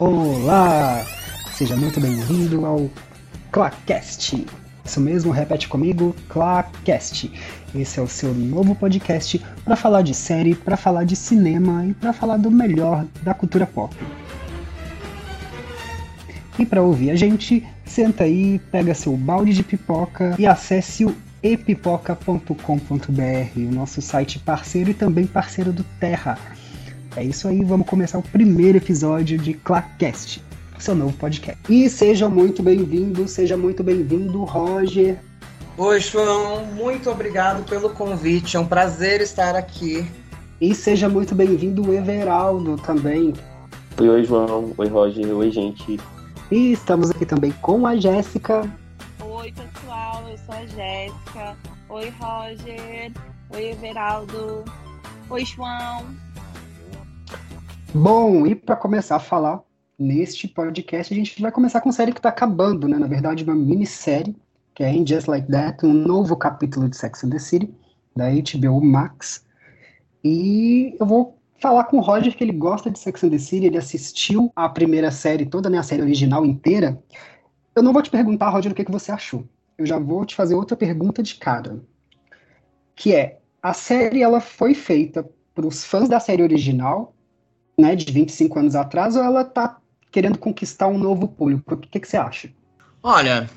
Olá! Seja muito bem-vindo ao Clacast. Isso mesmo, repete comigo, Clacast. Esse é o seu novo podcast para falar de série, para falar de cinema e para falar do melhor da cultura pop. E para ouvir a gente, senta aí, pega seu balde de pipoca e acesse o epipoca.com.br, o nosso site parceiro e também parceiro do Terra é isso aí, vamos começar o primeiro episódio de Clacast, seu novo podcast. E seja muito bem-vindo, seja muito bem-vindo, Roger. Oi, João, muito obrigado pelo convite, é um prazer estar aqui. E seja muito bem-vindo, Everaldo, também. Oi, oi, João. Oi, Roger. Oi, gente. E estamos aqui também com a Jéssica. Oi, pessoal, eu sou a Jéssica. Oi, Roger. Oi, Everaldo. Oi, João. Bom, e para começar a falar neste podcast, a gente vai começar com uma série que está acabando, né? Na verdade, uma minissérie, que é In Just Like That, um novo capítulo de Sex and the City, da HBO Max. E eu vou falar com o Roger que ele gosta de Sex and the City, ele assistiu a primeira série toda, né, a série original inteira. Eu não vou te perguntar, Roger, o que, que você achou. Eu já vou te fazer outra pergunta de cara. Que é, a série ela foi feita para os fãs da série original né, de 25 anos atrás, ou ela está querendo conquistar um novo público? O que, que você acha? Olha,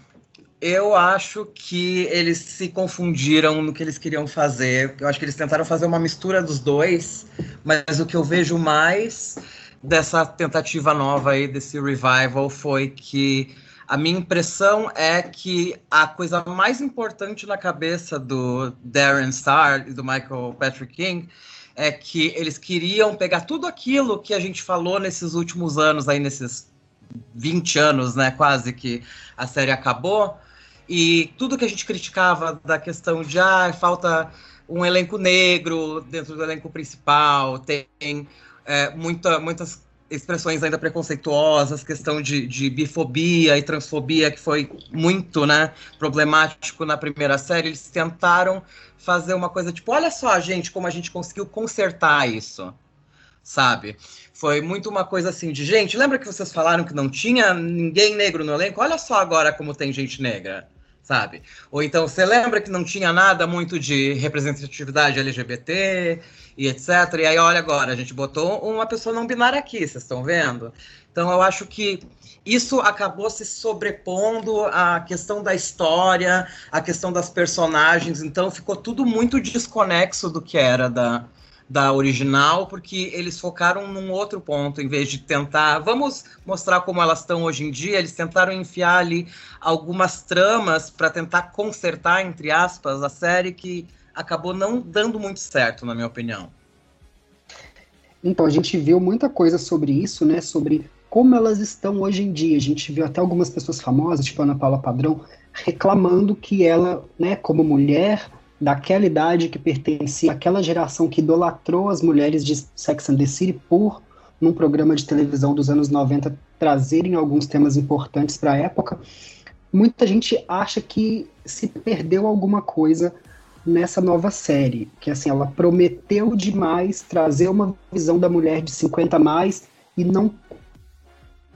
eu acho que eles se confundiram no que eles queriam fazer. Eu acho que eles tentaram fazer uma mistura dos dois, mas o que eu vejo mais dessa tentativa nova aí, desse revival, foi que a minha impressão é que a coisa mais importante na cabeça do Darren Star e do Michael Patrick King é que eles queriam pegar tudo aquilo que a gente falou nesses últimos anos, aí nesses 20 anos, né, quase que a série acabou, e tudo que a gente criticava da questão de ah, falta um elenco negro dentro do elenco principal, tem é, muita, muitas expressões ainda preconceituosas, questão de, de bifobia e transfobia, que foi muito né, problemático na primeira série, eles tentaram fazer uma coisa tipo, olha só, gente, como a gente conseguiu consertar isso, sabe? Foi muito uma coisa assim de, gente, lembra que vocês falaram que não tinha ninguém negro no elenco? Olha só agora como tem gente negra, sabe? Ou então, você lembra que não tinha nada muito de representatividade LGBT e etc. E aí, olha agora, a gente botou uma pessoa não binária aqui, vocês estão vendo? Então, eu acho que isso acabou se sobrepondo à questão da história, à questão das personagens, então ficou tudo muito desconexo do que era da, da original, porque eles focaram num outro ponto, em vez de tentar, vamos mostrar como elas estão hoje em dia, eles tentaram enfiar ali algumas tramas para tentar consertar, entre aspas, a série que acabou não dando muito certo, na minha opinião. Então, a gente viu muita coisa sobre isso, né? Sobre como elas estão hoje em dia. A gente viu até algumas pessoas famosas, tipo Ana Paula Padrão, reclamando que ela, né, como mulher daquela idade que pertencia àquela geração que idolatrou as mulheres de Sex and the City por num programa de televisão dos anos 90 trazerem alguns temas importantes para a época, muita gente acha que se perdeu alguma coisa nessa nova série, que assim, ela prometeu demais trazer uma visão da mulher de 50 mais e não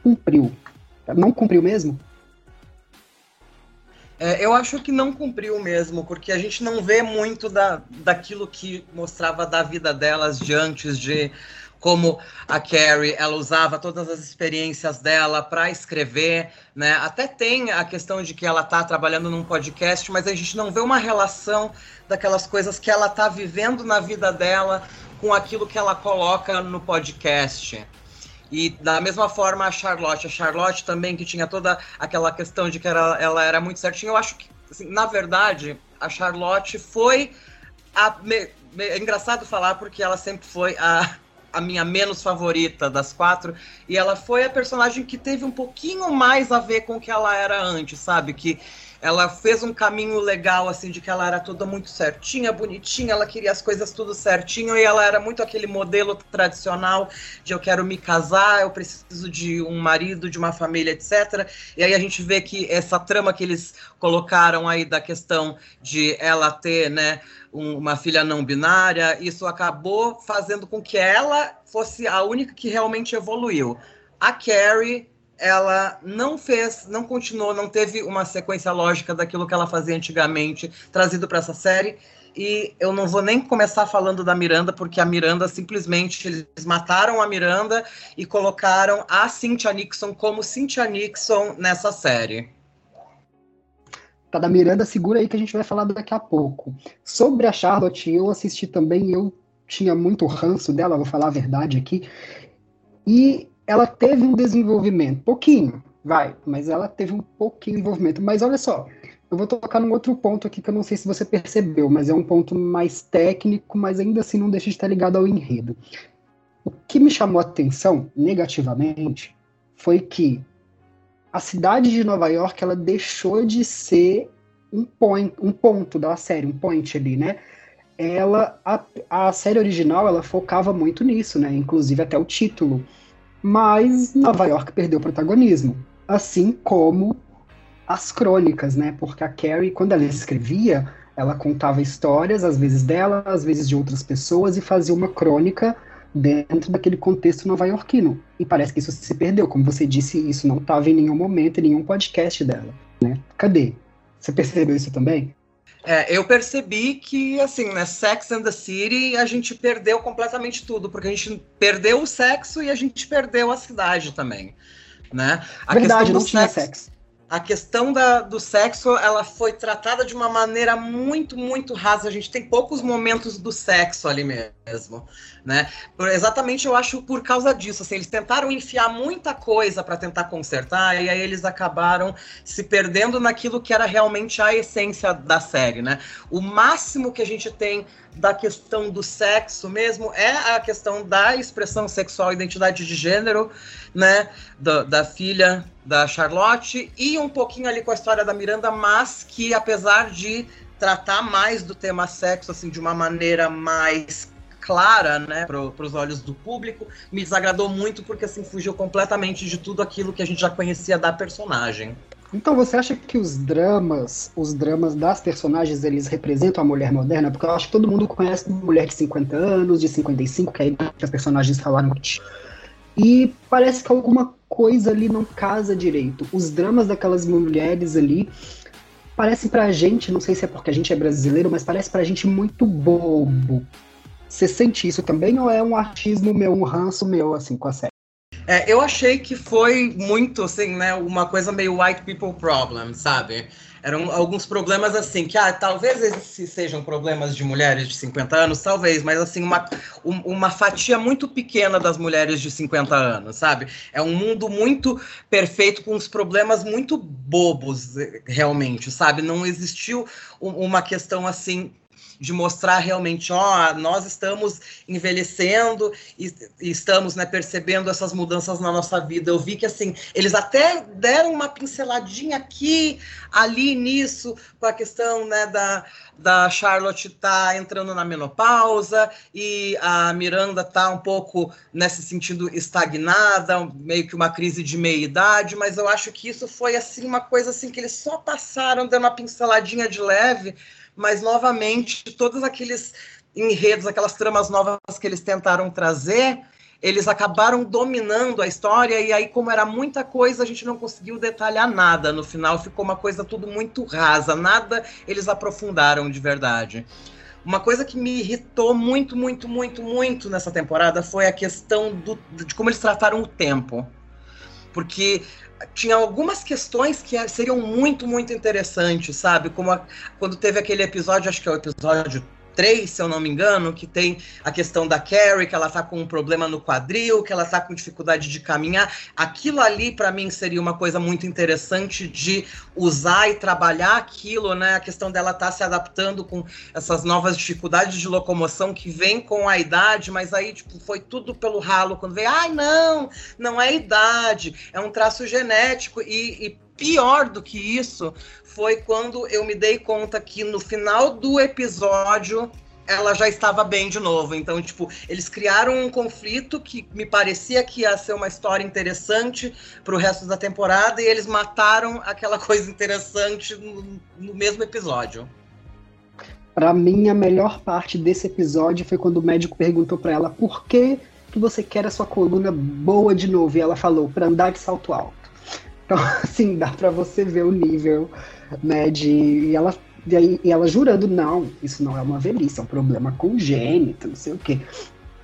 cumpriu. Não cumpriu mesmo? É, eu acho que não cumpriu mesmo, porque a gente não vê muito da, daquilo que mostrava da vida delas de antes, de como a Carrie, ela usava todas as experiências dela para escrever, né? Até tem a questão de que ela está trabalhando num podcast, mas a gente não vê uma relação daquelas coisas que ela está vivendo na vida dela com aquilo que ela coloca no podcast. E da mesma forma a Charlotte, a Charlotte também que tinha toda aquela questão de que era, ela era muito certinha. Eu acho que, assim, na verdade, a Charlotte foi a, me, me, é engraçado falar porque ela sempre foi a, a minha menos favorita das quatro e ela foi a personagem que teve um pouquinho mais a ver com o que ela era antes, sabe? Que ela fez um caminho legal, assim, de que ela era toda muito certinha, bonitinha, ela queria as coisas tudo certinho, e ela era muito aquele modelo tradicional de eu quero me casar, eu preciso de um marido, de uma família, etc. E aí a gente vê que essa trama que eles colocaram aí da questão de ela ter, né, um, uma filha não binária, isso acabou fazendo com que ela fosse a única que realmente evoluiu a Carrie ela não fez, não continuou, não teve uma sequência lógica daquilo que ela fazia antigamente, trazido para essa série. E eu não vou nem começar falando da Miranda, porque a Miranda simplesmente eles mataram a Miranda e colocaram a Cynthia Nixon como Cynthia Nixon nessa série. Tá da Miranda, segura aí que a gente vai falar daqui a pouco. Sobre a Charlotte, eu assisti também, eu tinha muito ranço dela, vou falar a verdade aqui. E ela teve um desenvolvimento, pouquinho, vai, mas ela teve um pouquinho de desenvolvimento. Mas olha só, eu vou tocar num outro ponto aqui que eu não sei se você percebeu, mas é um ponto mais técnico, mas ainda assim não deixa de estar ligado ao enredo. O que me chamou a atenção negativamente foi que a cidade de Nova York ela deixou de ser um, point, um ponto da série, um point ali, né? Ela, a, a série original ela focava muito nisso, né? Inclusive até o título. Mas Nova York perdeu protagonismo, assim como as crônicas, né? Porque a Carrie, quando ela escrevia, ela contava histórias, às vezes dela, às vezes de outras pessoas, e fazia uma crônica dentro daquele contexto nova-iorquino. E parece que isso se perdeu. Como você disse, isso não estava em nenhum momento, em nenhum podcast dela. Né? Cadê? Você percebeu isso também? É, eu percebi que, assim, né, Sex and the City, a gente perdeu completamente tudo, porque a gente perdeu o sexo e a gente perdeu a cidade também, né? A Verdade, não tinha sexo, sexo. a questão da, do sexo ela foi tratada de uma maneira muito muito rasa. A gente tem poucos momentos do sexo ali mesmo né? Por, exatamente eu acho por causa disso assim eles tentaram enfiar muita coisa para tentar consertar e aí eles acabaram se perdendo naquilo que era realmente a essência da série né? O máximo que a gente tem da questão do sexo mesmo é a questão da expressão sexual identidade de gênero né? Da, da filha da Charlotte e um pouquinho ali com a história da Miranda, mas que apesar de tratar mais do tema sexo assim de uma maneira mais clara, né, para os olhos do público, me desagradou muito porque assim fugiu completamente de tudo aquilo que a gente já conhecia da personagem. Então você acha que os dramas, os dramas das personagens, eles representam a mulher moderna? Porque eu acho que todo mundo conhece mulher de 50 anos, de 55, que é que as personagens falaram. E parece que alguma coisa ali não casa direito. Os dramas daquelas mulheres ali parece pra gente, não sei se é porque a gente é brasileiro, mas parece pra gente muito bobo. Você sente isso também ou é um artismo meu, um ranço meu, assim, com a série? É, eu achei que foi muito, assim, né, uma coisa meio white people problem, sabe? Eram alguns problemas assim, que ah, talvez esses sejam problemas de mulheres de 50 anos, talvez, mas assim, uma, uma fatia muito pequena das mulheres de 50 anos, sabe? É um mundo muito perfeito, com uns problemas muito bobos, realmente, sabe? Não existiu uma questão assim de mostrar realmente, ó, nós estamos envelhecendo e, e, estamos, né, percebendo essas mudanças na nossa vida. Eu vi que, assim, eles até deram uma pinceladinha aqui, ali, nisso, com a questão, né, da, da Charlotte tá entrando na menopausa e a Miranda tá um pouco nesse sentido estagnada, meio que uma crise de meia-idade, mas eu acho que isso foi, assim, uma coisa, assim, que eles só passaram, dando uma pinceladinha de leve, mas novamente todos aqueles enredos, aquelas tramas novas que eles tentaram trazer, eles acabaram dominando a história e aí como era muita coisa, a gente não conseguiu detalhar nada. No final ficou uma coisa tudo muito rasa, nada eles aprofundaram de verdade. Uma coisa que me irritou muito, muito, muito, muito nessa temporada foi a questão do, de como eles trataram o tempo. Porque tinha algumas questões que seriam muito, muito interessantes, sabe? Como a, quando teve aquele episódio, acho que é o episódio 3, se eu não me engano, que tem a questão da Carrie, que ela tá com um problema no quadril, que ela tá com dificuldade de caminhar. Aquilo ali, para mim, seria uma coisa muito interessante de usar e trabalhar aquilo, né? A questão dela tá se adaptando com essas novas dificuldades de locomoção que vem com a idade, mas aí, tipo, foi tudo pelo ralo quando veio, ai, não, não é idade, é um traço genético e, e pior do que isso foi quando eu me dei conta que no final do episódio ela já estava bem de novo. Então, tipo, eles criaram um conflito que me parecia que ia ser uma história interessante para o resto da temporada e eles mataram aquela coisa interessante no, no mesmo episódio. Para mim, a melhor parte desse episódio foi quando o médico perguntou para ela por que que você quer a sua coluna boa de novo? E ela falou, para andar de salto alto. Então, assim, dá para você ver o nível, né, de... E ela, e ela jurando, não, isso não é uma velhice, é um problema congênito, não sei o quê.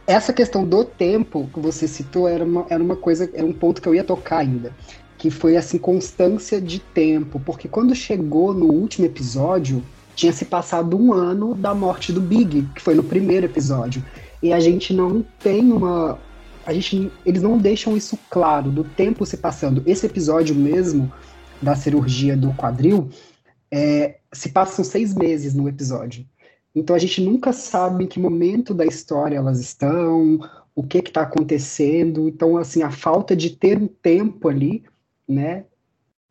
Essa questão do tempo que você citou era uma, era uma coisa, era um ponto que eu ia tocar ainda, que foi, assim, constância de tempo, porque quando chegou no último episódio, tinha se passado um ano da morte do Big, que foi no primeiro episódio. E a gente não tem uma. A gente, eles não deixam isso claro do tempo se passando. Esse episódio mesmo da cirurgia do quadril é, se passam seis meses no episódio. Então a gente nunca sabe em que momento da história elas estão, o que está acontecendo. Então, assim, a falta de ter um tempo ali, né,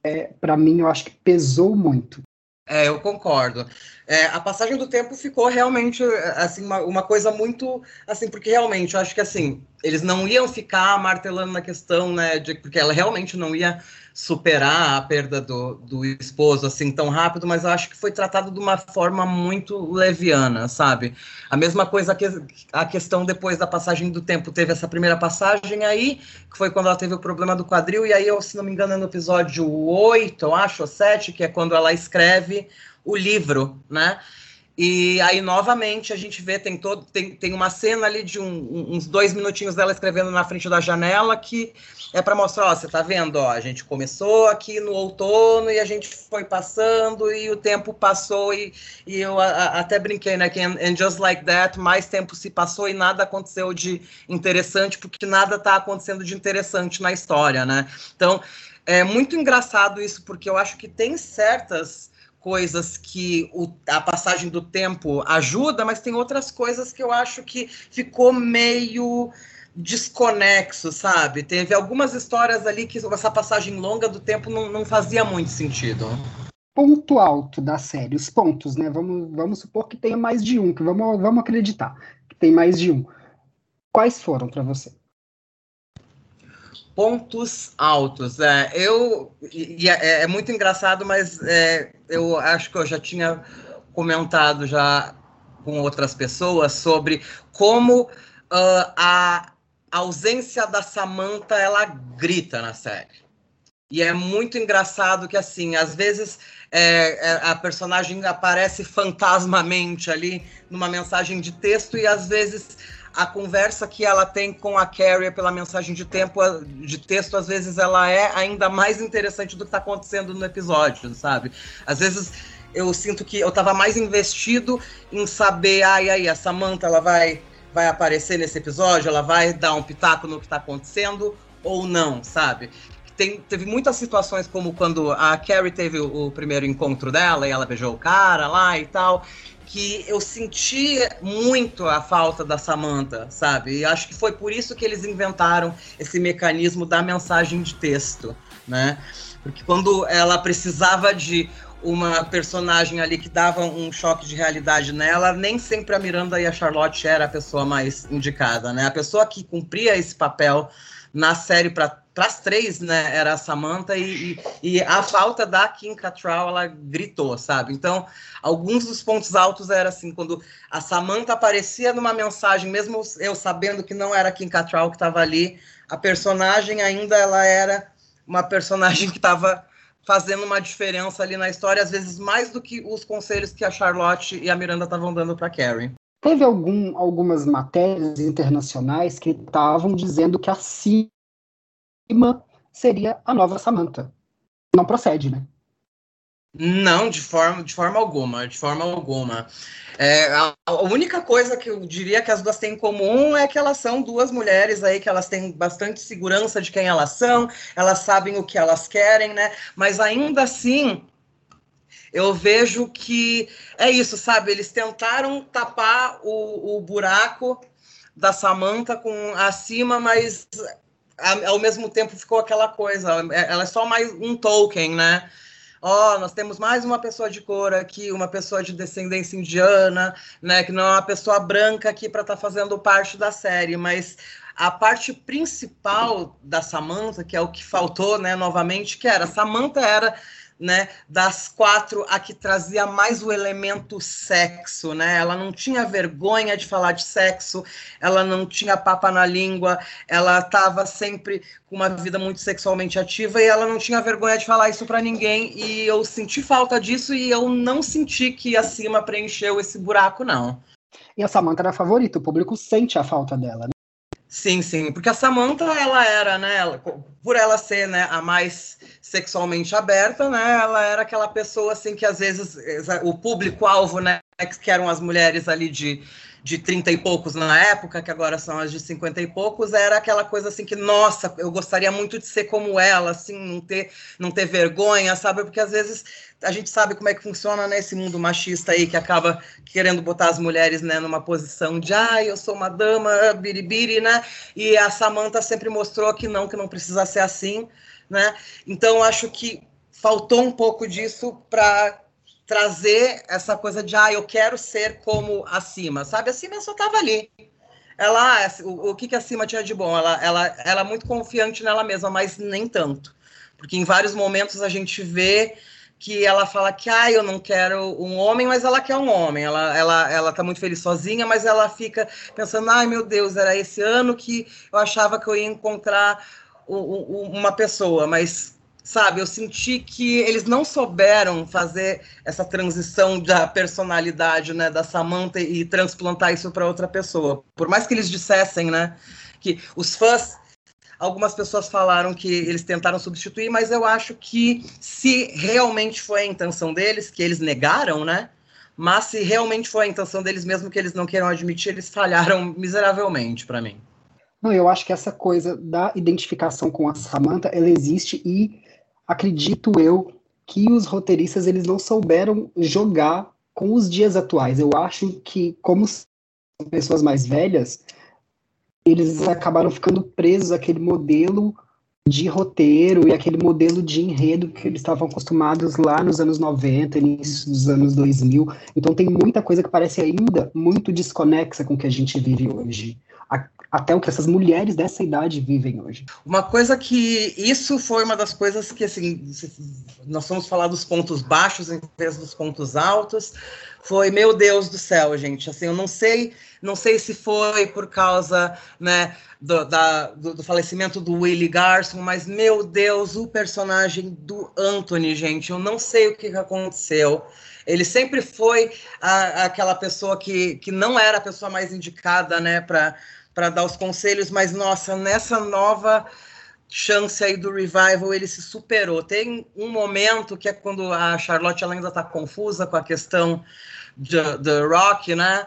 é, para mim, eu acho que pesou muito. É, eu concordo. É, a passagem do tempo ficou realmente assim uma, uma, coisa muito assim porque realmente eu acho que assim eles não iam ficar martelando na questão né de porque ela realmente não ia superar a perda do, do esposo assim tão rápido, mas acho que foi tratado de uma forma muito leviana, sabe? A mesma coisa que a questão depois da passagem do tempo teve essa primeira passagem aí, que foi quando ela teve o problema do quadril, e aí, eu, se não me engano, é no episódio 8, eu acho, ou 7, que é quando ela escreve o livro, né? E aí, novamente, a gente vê, tem, todo, tem, tem uma cena ali de um, uns dois minutinhos dela escrevendo na frente da janela que é para mostrar, ó, você tá vendo, ó, a gente começou aqui no outono e a gente foi passando e o tempo passou e, e eu a, a, até brinquei, né, que and, and, just like that, mais tempo se passou e nada aconteceu de interessante, porque nada tá acontecendo de interessante na história, né? Então, é muito engraçado isso, porque eu acho que tem certas coisas que o, a passagem do tempo ajuda, mas tem outras coisas que eu acho que ficou meio desconexo, sabe? Teve algumas histórias ali que essa passagem longa do tempo não, não fazia muito sentido. Ponto alto da série, os pontos, né? Vamos, vamos supor que tenha mais de um, que vamos, vamos acreditar que tem mais de um. Quais foram para você? pontos altos. É, eu e é, é, muito engraçado, mas é, eu acho que eu já tinha comentado já com outras pessoas sobre como uh, a ausência da Samantha ela grita na série. E é muito engraçado que assim, às vezes é, é a personagem aparece fantasmamente ali numa mensagem de texto e às vezes a conversa que ela tem com a Carrie pela mensagem de tempo de texto, às vezes ela é ainda mais interessante do que está acontecendo no episódio, sabe? Às vezes eu sinto que eu estava mais investido em saber, ai, ai, a Samantha ela vai vai aparecer nesse episódio, ela vai dar um pitaco no que está acontecendo ou não, sabe? Tem, teve muitas situações como quando a Carrie teve o, o primeiro encontro dela e ela beijou o cara lá e tal que eu senti muito a falta da Samantha, sabe? E acho que foi por isso que eles inventaram esse mecanismo da mensagem de texto, né? Porque quando ela precisava de uma personagem ali que dava um choque de realidade nela, nem sempre a Miranda e a Charlotte era a pessoa mais indicada, né? A pessoa que cumpria esse papel na série para as três, né, era a Samantha e, e, e, a falta da Kim Cattrall, ela gritou, sabe? Então, alguns dos pontos altos era assim, quando a Samantha aparecia numa mensagem, mesmo eu sabendo que não era a Kim Cattrall que estava ali, a personagem ainda ela era uma personagem que estava fazendo uma diferença ali na história, às vezes mais do que os conselhos que a Charlotte e a Miranda estavam dando para Carrie. Teve algum, algumas matérias internacionais que estavam dizendo que a seria a nova Samantha. Não procede, né? Não, de forma, de forma alguma, de forma alguma. É, a, única coisa que eu diria que as duas têm em comum é que elas são duas mulheres aí que elas têm bastante segurança de quem elas são, elas sabem o que elas querem, né? Mas ainda assim, eu vejo que é isso, sabe? Eles tentaram tapar o, o buraco da Samantha com acima, mas ao mesmo tempo ficou aquela coisa. Ela é só mais um token, né? Ó, oh, nós temos mais uma pessoa de cor aqui, uma pessoa de descendência indiana, né? Que não é uma pessoa branca aqui para estar tá fazendo parte da série, mas a parte principal da Samantha, que é o que faltou, né, novamente, que era Samantha era né, das quatro, a que trazia mais o elemento sexo, né? Ela não tinha vergonha de falar de sexo, ela não tinha papa na língua, ela estava sempre com uma vida muito sexualmente ativa e ela não tinha vergonha de falar isso para ninguém. E eu senti falta disso e eu não senti que a Cima preencheu esse buraco, não. E a Samantha era a favorita, o público sente a falta dela, né? Sim, sim, porque a Samantha, ela era, né, ela, por ela ser, né, a mais sexualmente aberta, né, ela era aquela pessoa, assim, que às vezes o público-alvo, né, que eram as mulheres ali de, de 30 e poucos na época, que agora são as de 50 e poucos, era aquela coisa assim que, nossa, eu gostaria muito de ser como ela, assim, não ter, não ter vergonha, sabe? Porque às vezes a gente sabe como é que funciona né, mundo machista aí que acaba querendo botar as mulheres né, numa posição de ah, eu sou uma dama, biribiri, né? E a Samantha sempre mostrou que não, que não precisa ser assim, né? Então acho que faltou um pouco disso para trazer essa coisa de ah, eu quero ser como a Cima, sabe? A Cima só estava ali. Ela, o, o que, que a Cima tinha de bom? Ela, ela, ela é muito confiante nela mesma, mas nem tanto. Porque em vários momentos a gente vê que ela fala que ah, eu não quero um homem, mas ela quer um homem. Ela, ela, ela tá muito feliz sozinha, mas ela fica pensando, ai meu Deus, era esse ano que eu achava que eu ia encontrar uma pessoa, mas sabe, eu senti que eles não souberam fazer essa transição da personalidade, né, da Samantha e transplantar isso para outra pessoa. Por mais que eles dissessem, né, que os fãs Algumas pessoas falaram que eles tentaram substituir, mas eu acho que se realmente foi a intenção deles, que eles negaram, né? Mas se realmente foi a intenção deles, mesmo que eles não queiram admitir, eles falharam miseravelmente para mim. Não, eu acho que essa coisa da identificação com a Samantha, ela existe e acredito eu que os roteiristas eles não souberam jogar com os dias atuais. Eu acho que como pessoas mais velhas, eles acabaram ficando presos àquele modelo de roteiro e aquele modelo de enredo que eles estavam acostumados lá nos anos 90, início dos anos 2000. Então tem muita coisa que parece ainda muito desconexa com o que a gente vive hoje. Até o que essas mulheres dessa idade vivem hoje. Uma coisa que. Isso foi uma das coisas que, assim, nós vamos falar dos pontos baixos em vez dos pontos altos. Foi, meu Deus do céu, gente. Assim, eu não sei não sei se foi por causa né, do, da, do, do, falecimento do Willie Garson, mas meu Deus, o personagem do Anthony, gente, eu não sei o que aconteceu. Ele sempre foi a, aquela pessoa que, que não era a pessoa mais indicada né, para dar os conselhos, mas nossa, nessa nova chance aí do revival, ele se superou. Tem um momento que é quando a Charlotte ela ainda está confusa com a questão do Rock, né?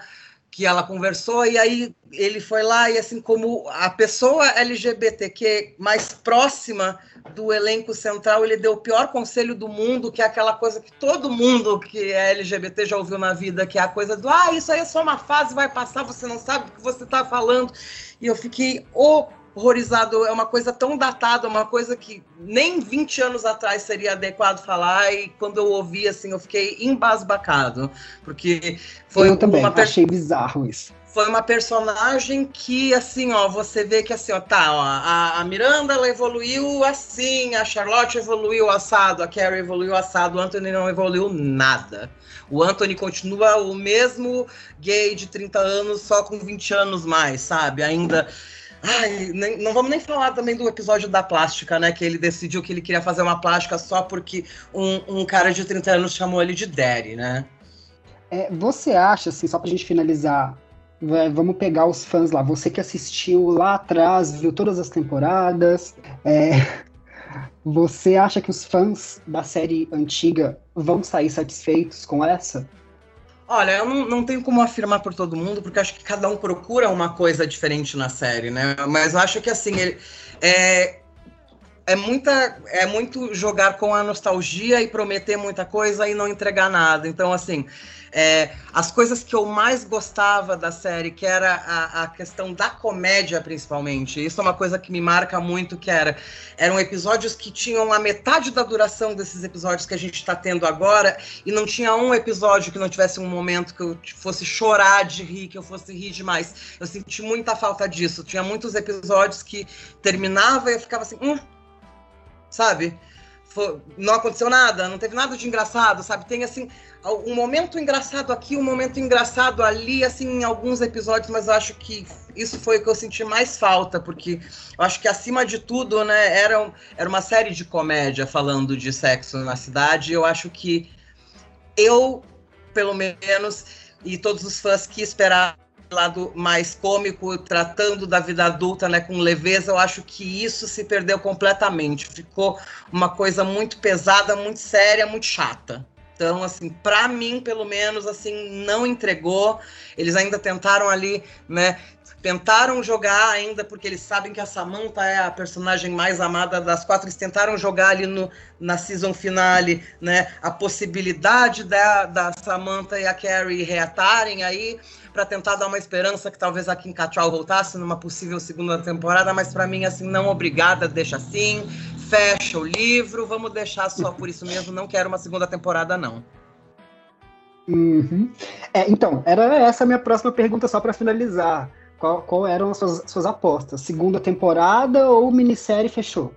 que ela conversou, e aí ele foi lá, e assim como a pessoa LGBTQ mais próxima do elenco central, ele deu o pior conselho do mundo, que é aquela coisa que todo mundo que é LGBT já ouviu na vida, que é a coisa do, ah, isso aí é só uma fase, vai passar, você não sabe o que você está falando. E eu fiquei, horrorizado, é uma coisa tão datada, uma coisa que nem 20 anos atrás seria adequado falar, e quando eu ouvi, assim, eu fiquei embasbacado, porque foi eu também, uma achei bizarro isso. Foi uma personagem que, assim, ó, você vê que, assim, ó, tá, ó, a, a Miranda, ela evoluiu assim, a Charlotte evoluiu assado, a Carrie evoluiu assado, o Anthony não evoluiu nada. O Anthony continua o mesmo gay de 30 anos, só com 20 anos mais, sabe? Ainda Ai, nem, não vamos nem falar também do episódio da plástica, né? Que ele decidiu que ele queria fazer uma plástica só porque um, um cara de 30 anos chamou ele de Daddy, né? É, você acha, assim, só pra gente finalizar, vamos pegar os fãs lá. Você que assistiu lá atrás, viu todas as temporadas. É, você acha que os fãs da série antiga vão sair satisfeitos com essa? Olha, eu não, não, tenho como afirmar por todo mundo, porque acho que cada um procura uma coisa diferente na série, né? Mas eu acho que assim, ele é, é, muita, é muito jogar com a nostalgia e prometer muita coisa e não entregar nada. Então, assim, é, as coisas que eu mais gostava da série, que era a, a, questão da comédia, principalmente. Isso é uma coisa que me marca muito, que era eram episódios que tinham a metade da duração desses episódios que a gente está tendo agora, e não tinha um episódio que não tivesse um momento que eu fosse chorar de rir, que eu fosse rir demais. Eu senti muita falta disso. Tinha muitos episódios que terminava e eu ficava assim, hum, sabe? Foi, não aconteceu nada, não teve nada de engraçado, sabe? Tem assim um momento engraçado aqui, um momento engraçado ali, assim, em alguns episódios, mas eu acho que isso foi o que eu senti mais falta, porque eu acho que acima de tudo, né, era, era uma série de comédia falando de sexo na cidade. Eu acho que eu, pelo menos, e todos os fãs que esperavam lado mais cômico, tratando da vida adulta, né, com leveza, eu acho que isso se perdeu completamente. Ficou uma coisa muito pesada, muito séria, muito chata. Então, assim, para mim, pelo menos, assim, não entregou. Eles ainda tentaram ali, né, tentaram jogar ainda, porque eles sabem que a Samantha é a personagem mais amada das quatro, eles tentaram jogar ali no, na season finale, né, a possibilidade da, da Samantha e a Carrie reatarem aí, para tentar dar uma esperança que talvez a Kim Cattrall voltasse numa possível segunda temporada, mas para mim, assim, não obrigada, deixa assim, fecha o livro, vamos deixar só por isso mesmo, não quero uma segunda temporada, não. Uhum. É, então, era essa a minha próxima pergunta, só para finalizar. Qual, qual, eram as suas, suas, apostas? Segunda temporada ou minissérie fechou?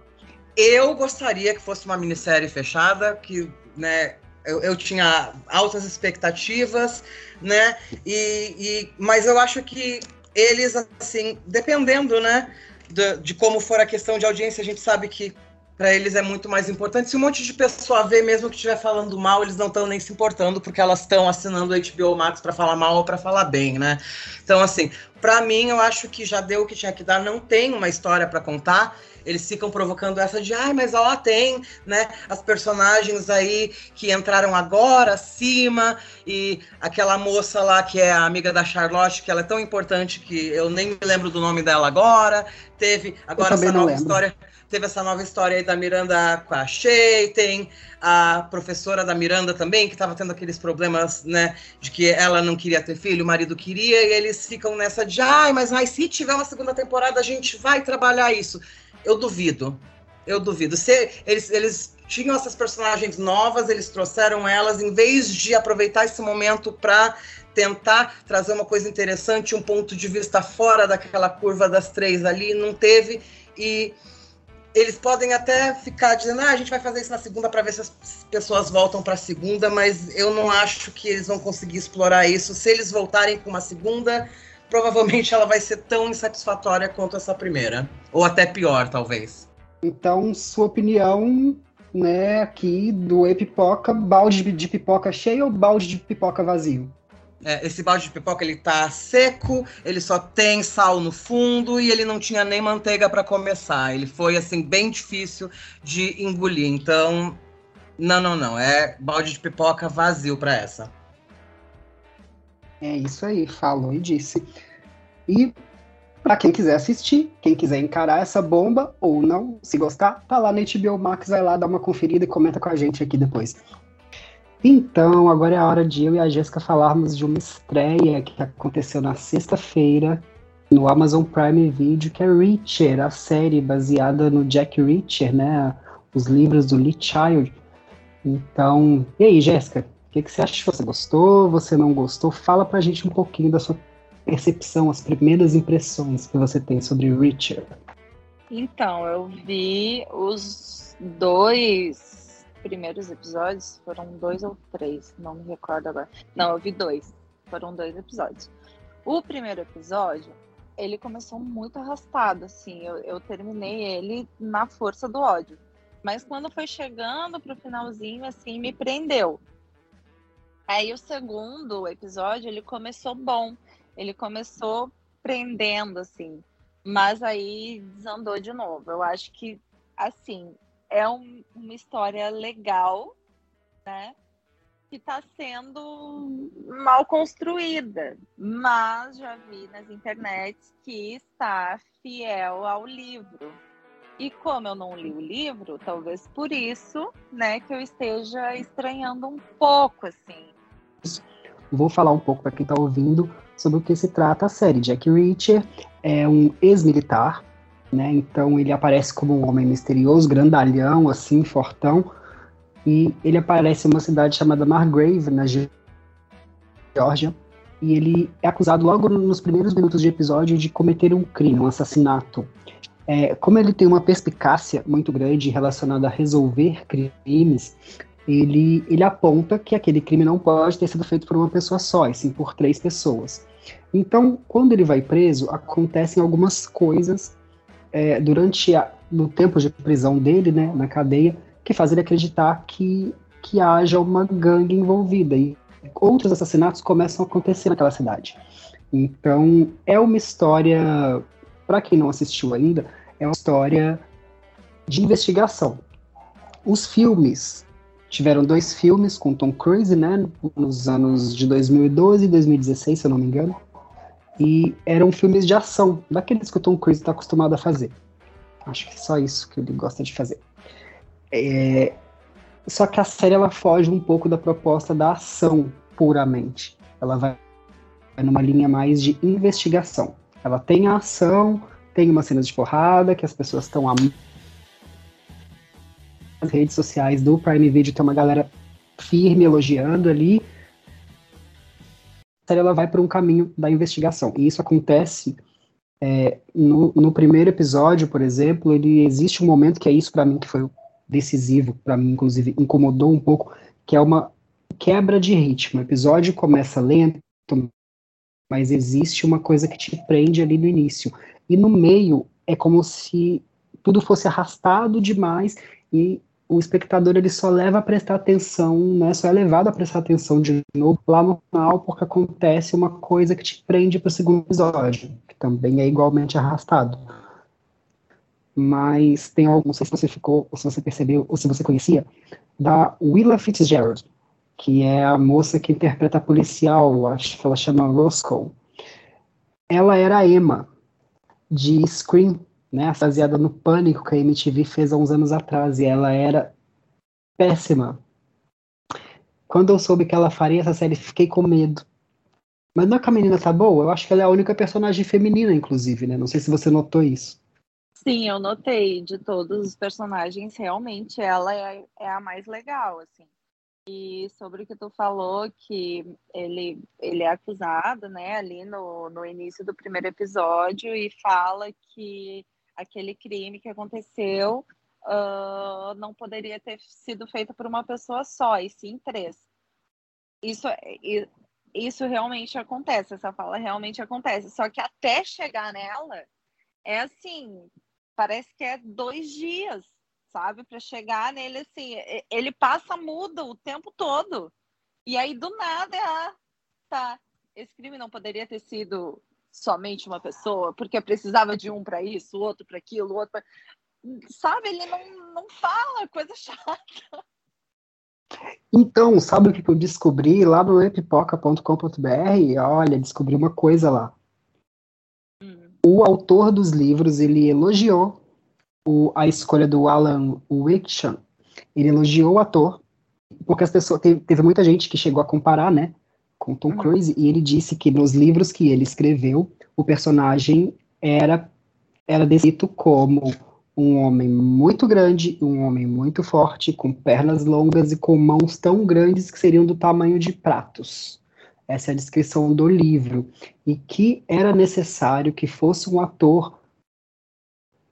Eu gostaria que fosse uma minissérie fechada, que né, eu, eu tinha altas expectativas, né? E, e, mas eu acho que eles, assim, dependendo, né, de, de como for a questão de audiência, a gente sabe que para eles é muito mais importante. Se um monte de pessoa vê, mesmo que estiver falando mal, eles não estão nem se importando, porque elas estão assinando o HBO Max para falar mal ou para falar bem, né? Então, assim, para mim, eu acho que já deu o que tinha que dar. Não tem uma história para contar. Eles ficam provocando essa de, ai, mas ó, tem, né, as personagens aí que entraram agora, acima, e aquela moça lá que é a amiga da Charlotte, que ela é tão importante que eu nem me lembro do nome dela agora. Teve agora essa nova lembro. história teve essa nova história aí da Miranda com a Shay, tem a professora da Miranda também, que estava tendo aqueles problemas, né, de que ela não queria ter filho, o marido queria, e eles ficam nessa de, ai, mas ai, se tiver uma segunda temporada, a gente vai trabalhar isso. Eu duvido. Eu duvido. Se eles, eles tinham essas personagens novas, eles trouxeram elas, em vez de aproveitar esse momento para tentar trazer uma coisa interessante, um ponto de vista fora daquela curva das três ali, não teve. E eles podem até ficar dizendo, ah, a gente vai fazer isso na segunda para ver se as pessoas voltam para a segunda, mas eu não acho que eles vão conseguir explorar isso. Se eles voltarem com uma segunda, provavelmente ela vai ser tão insatisfatória quanto essa primeira, ou até pior, talvez. Então, sua opinião, né, aqui do Epipoca, balde de pipoca cheio ou balde de pipoca vazio? É, esse balde de pipoca ele tá seco, ele só tem sal no fundo e ele não tinha nem manteiga para começar. Ele foi assim bem difícil de engolir. Então, não, não, não, é balde de pipoca vazio para essa. É isso aí, falou e disse. E para quem quiser assistir, quem quiser encarar essa bomba ou não, se gostar, tá lá na HBO Max, vai lá dar uma conferida e comenta com a gente aqui depois. Então, agora é a hora de eu e a Jéssica falarmos de uma estreia que aconteceu na sexta-feira no Amazon Prime Video, que é Reacher, a série baseada no Jack Reacher, né? Os livros do Lee Child. Então, e aí, Jéssica? O que, que você acha? Você gostou? Você não gostou? Fala pra gente um pouquinho da sua percepção, as primeiras impressões que você tem sobre Reacher. Então, eu vi os dois primeiros episódios, foram dois ou três, não me recordo agora. Não, eu vi dois. Foram dois episódios. O primeiro episódio, ele começou muito arrastado, assim. Eu, eu terminei ele na força do ódio. Mas quando foi chegando pro finalzinho, assim, me prendeu. Aí o segundo episódio, ele começou bom. Ele começou prendendo, assim. Mas aí desandou de novo. Eu acho que, assim, é um, uma história legal, né? Que está sendo mal construída, mas já vi nas internets que está fiel ao livro. E como eu não li o livro, talvez por isso, né, que eu esteja estranhando um pouco, assim. Vou falar um pouco para quem está ouvindo sobre o que se trata a série. Jack Reacher é um ex-militar né? Então ele aparece como um homem misterioso, grandalhão, assim, fortão, e ele aparece em uma cidade chamada Margrave, na Geórgia, e ele é acusado logo nos primeiros minutos de episódio de cometer um crime, um assassinato. É, como ele tem uma perspicácia muito grande relacionada a resolver crimes, ele, ele aponta que aquele crime não pode ter sido feito por uma pessoa só, e sim por três pessoas. Então, quando ele vai preso, acontecem algumas coisas é, durante a, no tempo de prisão dele, né, na cadeia, que fazem ele acreditar que, que haja uma gangue envolvida. E outros assassinatos começam a acontecer naquela cidade. Então, é uma história, para quem não assistiu ainda, é uma história de investigação. Os filmes tiveram dois filmes com Tom Cruise, né, nos anos de 2012 e 2016, se eu não me engano. E eram filmes de ação, daqueles que o Tom Cruise está acostumado a fazer. Acho que é só isso que ele gosta de fazer. É... Só que a série ela foge um pouco da proposta da ação puramente. Ela vai numa linha mais de investigação. Ela tem a ação, tem umas cenas de porrada que as pessoas estão amando. As redes sociais do Prime Video tem uma galera firme elogiando ali. Série ela vai para um caminho da investigação. E isso acontece é, no, no, primeiro episódio, por exemplo, ele existe um momento que é isso para mim que foi decisivo, para mim inclusive incomodou um pouco, que é uma quebra de ritmo. O episódio começa lento, mas existe uma coisa que te prende ali no início. E no meio é como se tudo fosse arrastado demais e o espectador ele só leva a prestar atenção, né, só é levado a prestar atenção de novo lá no final, porque acontece uma coisa que te prende para o segundo episódio, que também é igualmente arrastado. Mas tem algo, não sei se você ficou, ou se você percebeu, ou se você conhecia, da Willa Fitzgerald, que é a moça que interpreta a policial, acho que ela chama Roscoe. Ela era a Emma, de Scream, né, baseada no Pânico que a MTV fez há uns anos atrás, e ela era péssima. Quando eu soube que ela faria essa série, fiquei com medo. Mas não é que a menina tá boa? Eu acho que ela é a única personagem feminina, inclusive, né? Não sei se você notou isso. Sim, eu notei. De todos os personagens, realmente ela é, é a mais legal, assim. E sobre o que tu falou, que ele, ele é acusado, né, ali no, no início do primeiro episódio, e fala que aquele crime que aconteceu uh, não poderia ter sido feito por uma pessoa só, e sim três. Isso, isso realmente acontece, essa fala realmente acontece. Só que até chegar nela, é assim, parece que é dois dias sabe? Para chegar nele, assim, ele passa muda o tempo todo. E aí, do nada, é, ah, tá, esse crime não poderia ter sido somente uma pessoa, porque precisava de um para isso, outro para aquilo, outro pra... Sabe, ele não, não fala, coisa chata. Então, sabe o que eu descobri lá no epipoca.com.br? Olha, descobri uma coisa lá. Hum. O autor dos livros, ele elogiou o, a escolha do Alan Wicksham, ele elogiou o ator, porque as pessoas teve, teve, muita gente que chegou a comparar, né, com Tom uhum. Cruise, e ele disse que nos livros que ele escreveu, o personagem era era descrito como um homem muito grande, um homem muito forte, com pernas longas e com mãos tão grandes que seriam do tamanho de pratos. Essa é a descrição do livro. E que era necessário que fosse um ator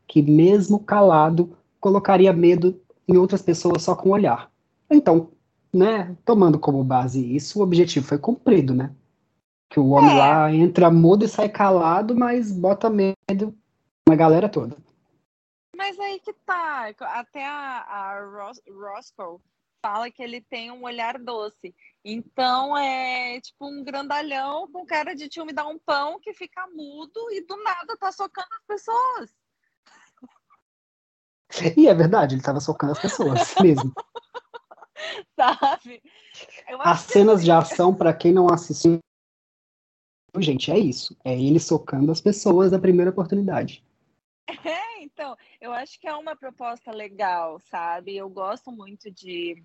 que, mesmo calado, colocaria medo em outras pessoas só com o olhar. Então, né, tomando como base isso, o objetivo foi cumprido, né? Que o homem é. lá entra mudo e sai calado, mas bota medo na galera toda. Mas aí que tá, até a, a Ros Roscoe fala que ele tem um olhar doce. Então é tipo um grandalhão com cara de tio me dar um pão que fica mudo e do nada tá socando as pessoas. E é verdade, ele tava socando as pessoas mesmo. Sabe? As cenas de ação, para quem não assistiu, gente, é isso. É ele socando as pessoas da primeira oportunidade. É, então, eu acho que é uma proposta legal, sabe? Eu gosto muito de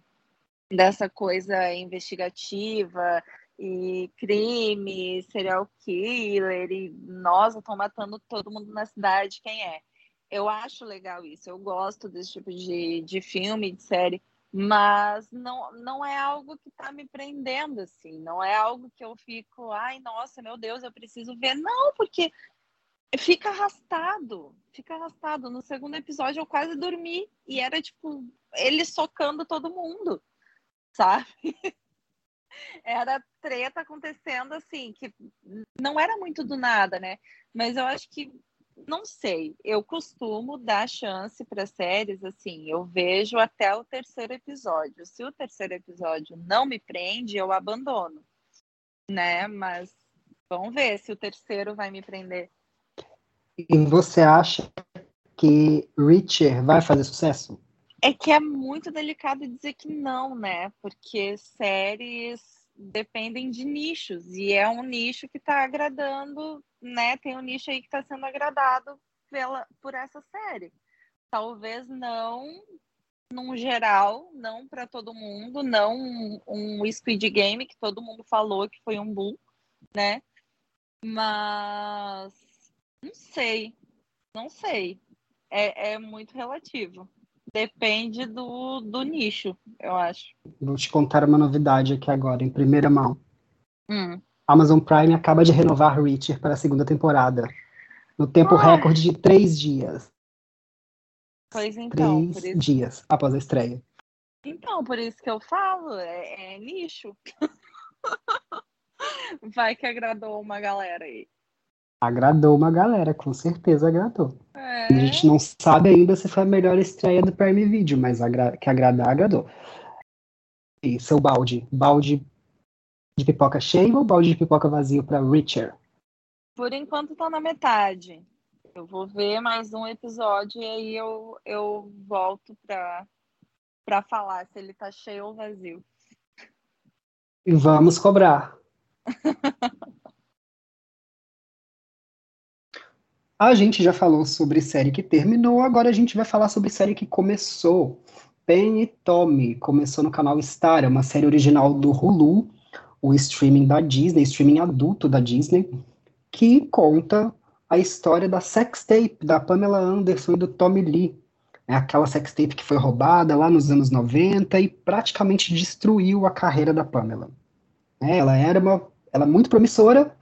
dessa coisa investigativa e crime, serial killer, e nossa, estão matando todo mundo na cidade, quem é? eu acho legal isso, eu gosto desse tipo de, de filme, de série, mas não, não é algo que está me prendendo, assim, não é algo que eu fico, ai, nossa, meu Deus, eu preciso ver. Não, porque fica arrastado, fica arrastado. No segundo episódio eu quase dormi e era tipo ele socando todo mundo, sabe? Era treta acontecendo assim, que não era muito do nada, né? Mas eu acho que não sei, eu costumo dar chance para séries assim, eu vejo até o terceiro episódio. Se o terceiro episódio não me prende, eu abandono, né? Mas vamos ver se o terceiro vai me prender. E você acha que Richard vai fazer sucesso? É que é muito delicado dizer que não, né? Porque séries dependem de nichos e é um nicho que está agradando, né? Tem um nicho aí que está sendo agradado pela, por essa série. Talvez não num geral, não para todo mundo, não um, um Squid Game que todo mundo falou que foi um boom, né? Mas não sei, não sei. É, é muito relativo. Depende do, do nicho, eu acho. Vou te contar uma novidade aqui agora, em primeira mão. Hum. Amazon Prime acaba de renovar Reacher para a segunda temporada. No tempo Ah. recorde de três dias. Pois então, três por isso, dias após a estreia. então, por isso que eu falo, é, é nicho. Vai que agradou uma galera aí. Agradou uma galera, com certeza agradou. É, A gente não sabe ainda se foi a melhor estreia do Prime Video, mas agra- que agradar, agradou. E seu balde? Balde de pipoca cheio ou balde de pipoca vazio para Richard? por enquanto tá na metade. Eu vou ver mais um episódio e aí eu, eu volto pra, pra falar se ele tá cheio ou vazio. E vamos cobrar. A gente já falou sobre série que terminou, agora a gente vai falar sobre série que começou. Penny Tommy começou no canal Star, é uma série original do Hulu, o streaming da Disney, streaming adulto da Disney, que conta a história da sextape da Pamela Anderson e do Tommy Lee. É aquela sextape que foi roubada lá nos anos 90 e praticamente destruiu a carreira da Pamela. É, ela era uma, ela é muito promissora,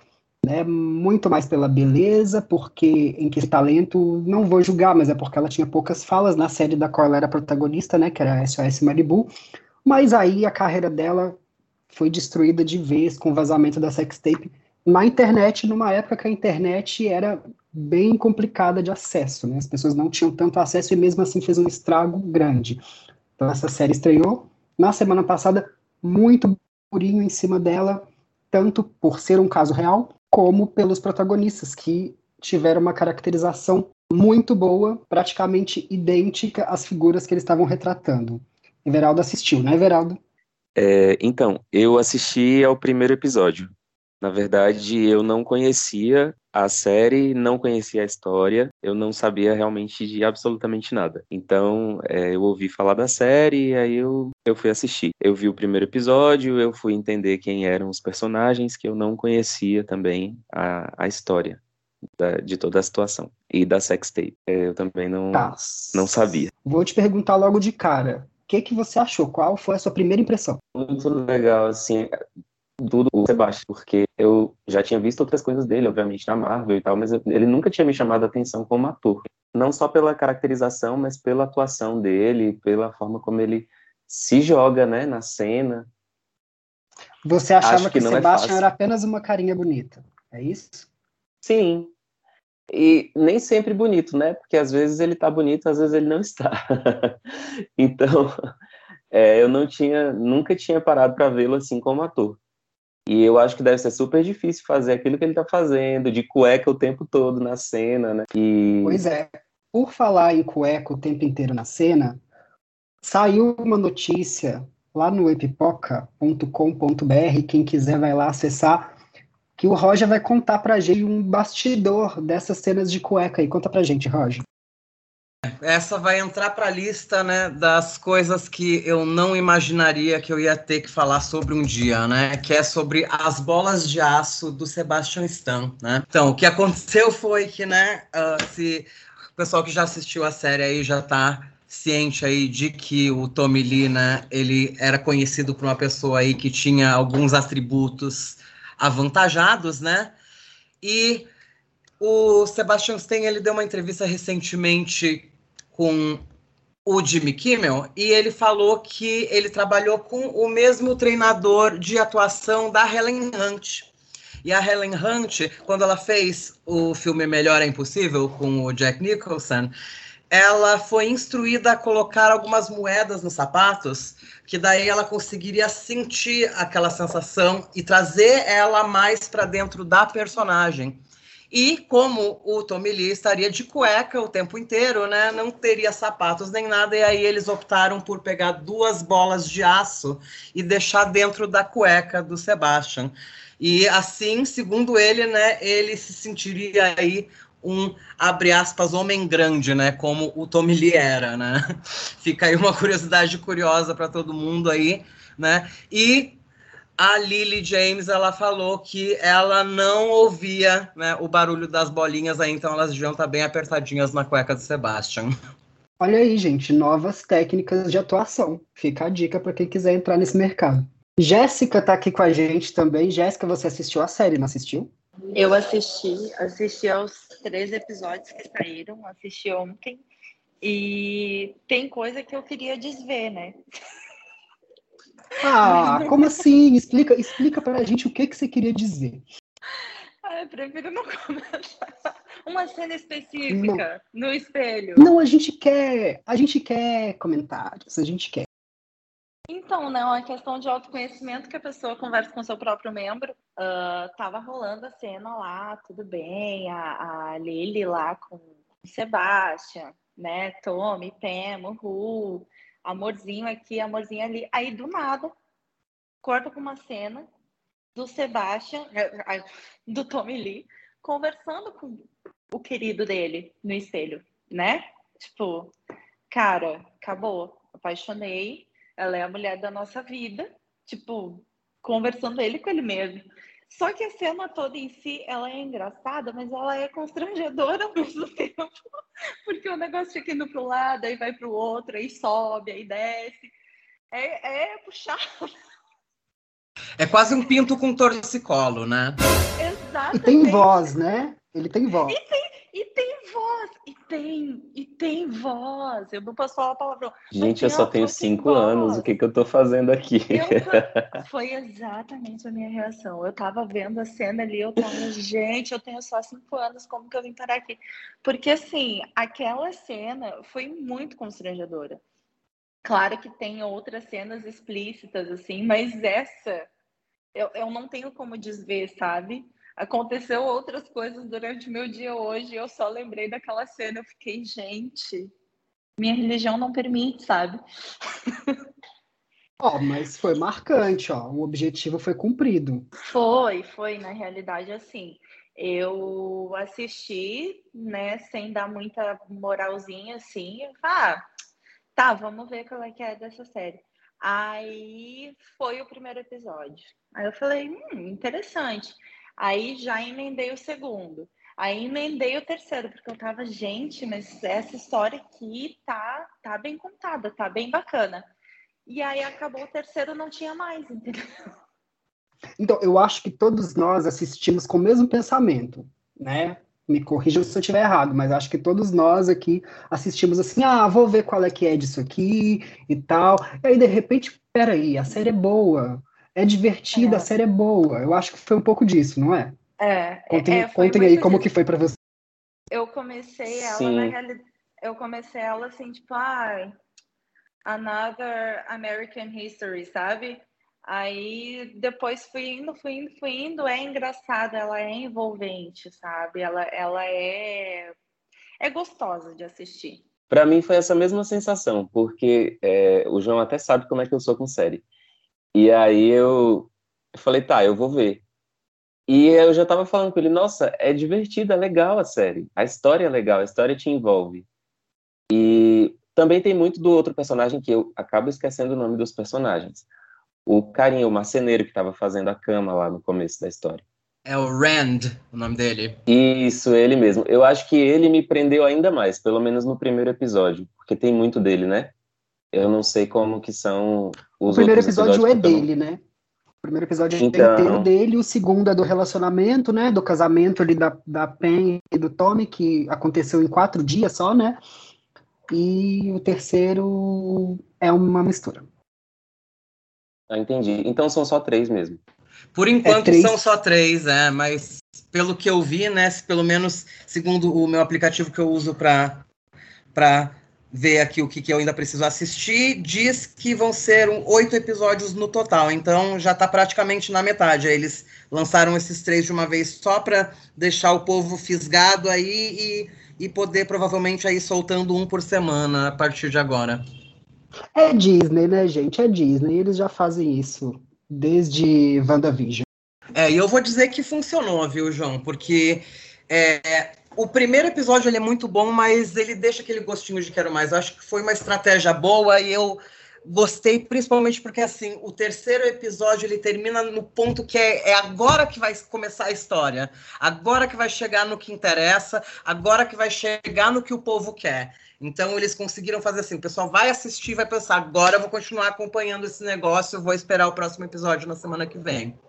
né, muito mais pela beleza, porque em que talento não vou julgar, mas é porque ela tinha poucas falas. Na série da qual ela era protagonista, né, que era SOS Malibu, mas aí a carreira dela foi destruída de vez com o vazamento da sextape na internet, numa época que a internet era bem complicada de acesso, né, as pessoas não tinham tanto acesso e mesmo assim fez um estrago grande. Então essa série estreou na semana passada, muito burburinho em cima dela, tanto por ser um caso real, como pelos protagonistas, que tiveram uma caracterização muito boa, praticamente idêntica às figuras que eles estavam retratando. Everaldo assistiu, né, Everaldo? É, então, eu assisti ao primeiro episódio. Na verdade, eu não conhecia a série, não conhecia a história, eu não sabia realmente de absolutamente nada. Então, é, eu ouvi falar da série e aí eu, eu fui assistir. Eu vi o primeiro episódio, eu fui entender quem eram os personagens, que eu não conhecia também a, a história da- de toda a situação. E da sextape. É, Eu também não, Tá. não sabia. Vou te perguntar logo de cara. O que, que você achou? Qual foi a sua primeira impressão? Muito legal, assim, tudo o Sebastião, porque eu já tinha visto outras coisas dele, obviamente, na Marvel e tal, mas eu- ele nunca tinha me chamado a atenção como ator. Não só pela caracterização, mas pela atuação dele, pela forma como ele se joga, né, na cena. Você achava Acho que, que é Sebastian fácil. era apenas uma carinha bonita? É isso? Sim. E nem sempre bonito, né? Porque às vezes ele tá bonito, às vezes ele não está. Então, é, eu não tinha, nunca tinha parado para vê-lo assim como ator. E eu acho que deve ser super difícil fazer aquilo que ele tá fazendo, de cueca o tempo todo na cena, né? E Pois é. Por falar em cueca o tempo inteiro na cena, saiu uma notícia lá no epipoca.com.br, quem quiser vai lá acessar, que o Roger vai contar pra gente um bastidor dessas cenas de cueca aí. Conta pra gente, Roger. Essa vai entrar para a lista, né, das coisas que eu não imaginaria que eu ia ter que falar sobre um dia, né, que é sobre as bolas de aço do Sebastian Stan, né. Então, o que aconteceu foi que, né, ah, se o pessoal que já assistiu a série aí já tá ciente aí de que o Tommy Lee, né, ele era conhecido por uma pessoa aí que tinha alguns atributos avantajados, né, e o Sebastian Stan ele deu uma entrevista recentemente com o Jimmy Kimmel e ele falou que ele trabalhou com o mesmo treinador de atuação da Helen Hunt. E a Helen Hunt, quando ela fez o filme Melhor é Impossível com o Jack Nicholson, ela foi instruída a colocar algumas moedas nos sapatos, que daí ela conseguiria sentir aquela sensação e trazer ela mais para dentro da personagem. E como o Tommy Lee estaria de cueca o tempo inteiro, né? Não teria sapatos nem nada, e aí eles optaram por pegar duas bolas de aço e deixar dentro da cueca do Sebastian. E assim, segundo ele, né, ele se sentiria aí um, abre aspas, homem grande, né? Como o Tommy Lee era, né? Fica aí uma curiosidade curiosa para todo mundo aí, né? E a Lily James ela falou que ela não ouvia né, o barulho das bolinhas aí, então elas deviam estar bem apertadinhas na cueca do Sebastian. Olha aí, gente, novas técnicas de atuação. Fica a dica para quem quiser entrar nesse mercado. Jéssica está aqui com a gente também. Jéssica, você assistiu a série, não assistiu? Eu assisti, assisti aos três episódios que saíram, assisti ontem. E tem coisa que eu queria desver, né? Ah, como assim? Explica, explica pra gente o que, que você queria dizer. Ah, eu prefiro não comentar. Uma cena específica não. no espelho. Não, a gente quer, a gente quer comentários, a gente quer. Então, não, é questão de autoconhecimento que a pessoa conversa com seu próprio membro. Uh, tava rolando a cena lá, tudo bem, a, a Lily lá com o Sebastian, né? Tommy, Pam, Ru, amorzinho aqui, amorzinho ali. Aí do nada, corta com uma cena do Sebastian, é, do Tommy Lee, conversando com o querido dele no espelho, né? Tipo, cara, acabou, apaixonei, ela é a mulher da nossa vida, tipo, conversando ele com ele mesmo. Só que a cena toda em si, ela é engraçada, mas ela é constrangedora ao mesmo tempo. Porque o negócio fica indo para um lado, aí vai para o outro, aí sobe, aí desce. É, é puxado. É quase um pinto com torcicolo, né? Exatamente. E tem voz, né? Ele tem voz. E tem, e tem voz, e tem, e tem voz. Eu não posso falar a palavra. Gente, eu só tenho cinco anos, o que, que eu tô fazendo aqui? Eu, foi exatamente a minha reação. Eu tava vendo a cena ali, eu tava, gente, eu tenho só cinco anos, como que eu vim parar aqui? Porque, assim, aquela cena foi muito constrangedora. Claro que tem outras cenas explícitas, assim, mas essa eu, eu não tenho como desver, sabe? Aconteceu outras coisas durante o meu dia hoje, eu só lembrei daquela cena, eu fiquei, gente, minha religião não permite, sabe? Ó, oh, mas foi marcante, ó. O objetivo foi cumprido. Foi, foi, na realidade, assim. Eu assisti, né, sem dar muita moralzinha, assim. Ah, tá, vamos ver qual é que é dessa série. Aí foi o primeiro episódio. Aí eu falei, hum, interessante. Aí já emendei o segundo. Aí emendei o terceiro, porque eu tava, gente, mas essa história aqui tá, tá bem contada, tá bem bacana. E aí acabou o terceiro, não tinha mais, entendeu? Então, eu acho que todos nós assistimos com o mesmo pensamento, né? Me corrija se eu estiver errado, mas acho que todos nós aqui assistimos assim, ah, vou ver qual é que é disso aqui e tal. E aí, de repente, peraí, a série é boa é divertida, é. a série é boa. Eu acho que foi um pouco disso, não é? É. Contem, é, contem aí como que foi para você. Eu comecei ela Sim. na realidade. Eu comecei ela assim, tipo, ah, Another American History, sabe? Aí depois fui indo, fui indo, fui indo. É engraçada, ela é envolvente, sabe? Ela, ela é, é gostosa de assistir. Para mim foi essa mesma sensação, porque é, o João até sabe como é que eu sou com série. E aí eu, eu falei, tá, eu vou ver. E eu já tava falando com ele, nossa, é divertida, é legal a série. A história é legal, a história te envolve. E também tem muito do outro personagem que eu acabo esquecendo o nome dos personagens. O carinha, o marceneiro que estava fazendo a cama lá no começo da história. É o Rand, o nome dele. Isso, ele mesmo. Eu acho que ele me prendeu ainda mais, pelo menos no primeiro episódio, porque tem muito dele, né? Eu não sei como que são os O primeiro episódio é dele, né? O primeiro episódio é então... inteiro dele, o segundo é do relacionamento, né? Do casamento ali da, da Pen e do Tommy, que aconteceu em quatro dias só, né? E o terceiro é uma mistura. Ah, entendi. Então são só três mesmo. Por enquanto é são só três, é, mas pelo que eu vi, né, pelo menos segundo o meu aplicativo que eu uso para ver aqui o que, que eu ainda preciso assistir, diz que vão ser um, oito episódios no total, então já está praticamente na metade. Aí eles lançaram esses três de uma vez só para deixar o povo fisgado aí e, e poder provavelmente aí soltando um por semana a partir de agora. É Disney, né, gente? É Disney. Eles já fazem isso desde WandaVision. É, e eu vou dizer que funcionou, viu, João? Porque é, o primeiro episódio ele é muito bom, mas ele deixa aquele gostinho de quero mais. Eu acho que foi uma estratégia boa e eu gostei principalmente porque assim o terceiro episódio ele termina no ponto que é, é, agora que vai começar a história agora que vai chegar no que interessa agora que vai chegar no que o povo quer então eles conseguiram fazer assim, o pessoal vai assistir, vai pensar, agora eu vou continuar acompanhando esse negócio, vou esperar o próximo episódio na semana que vem.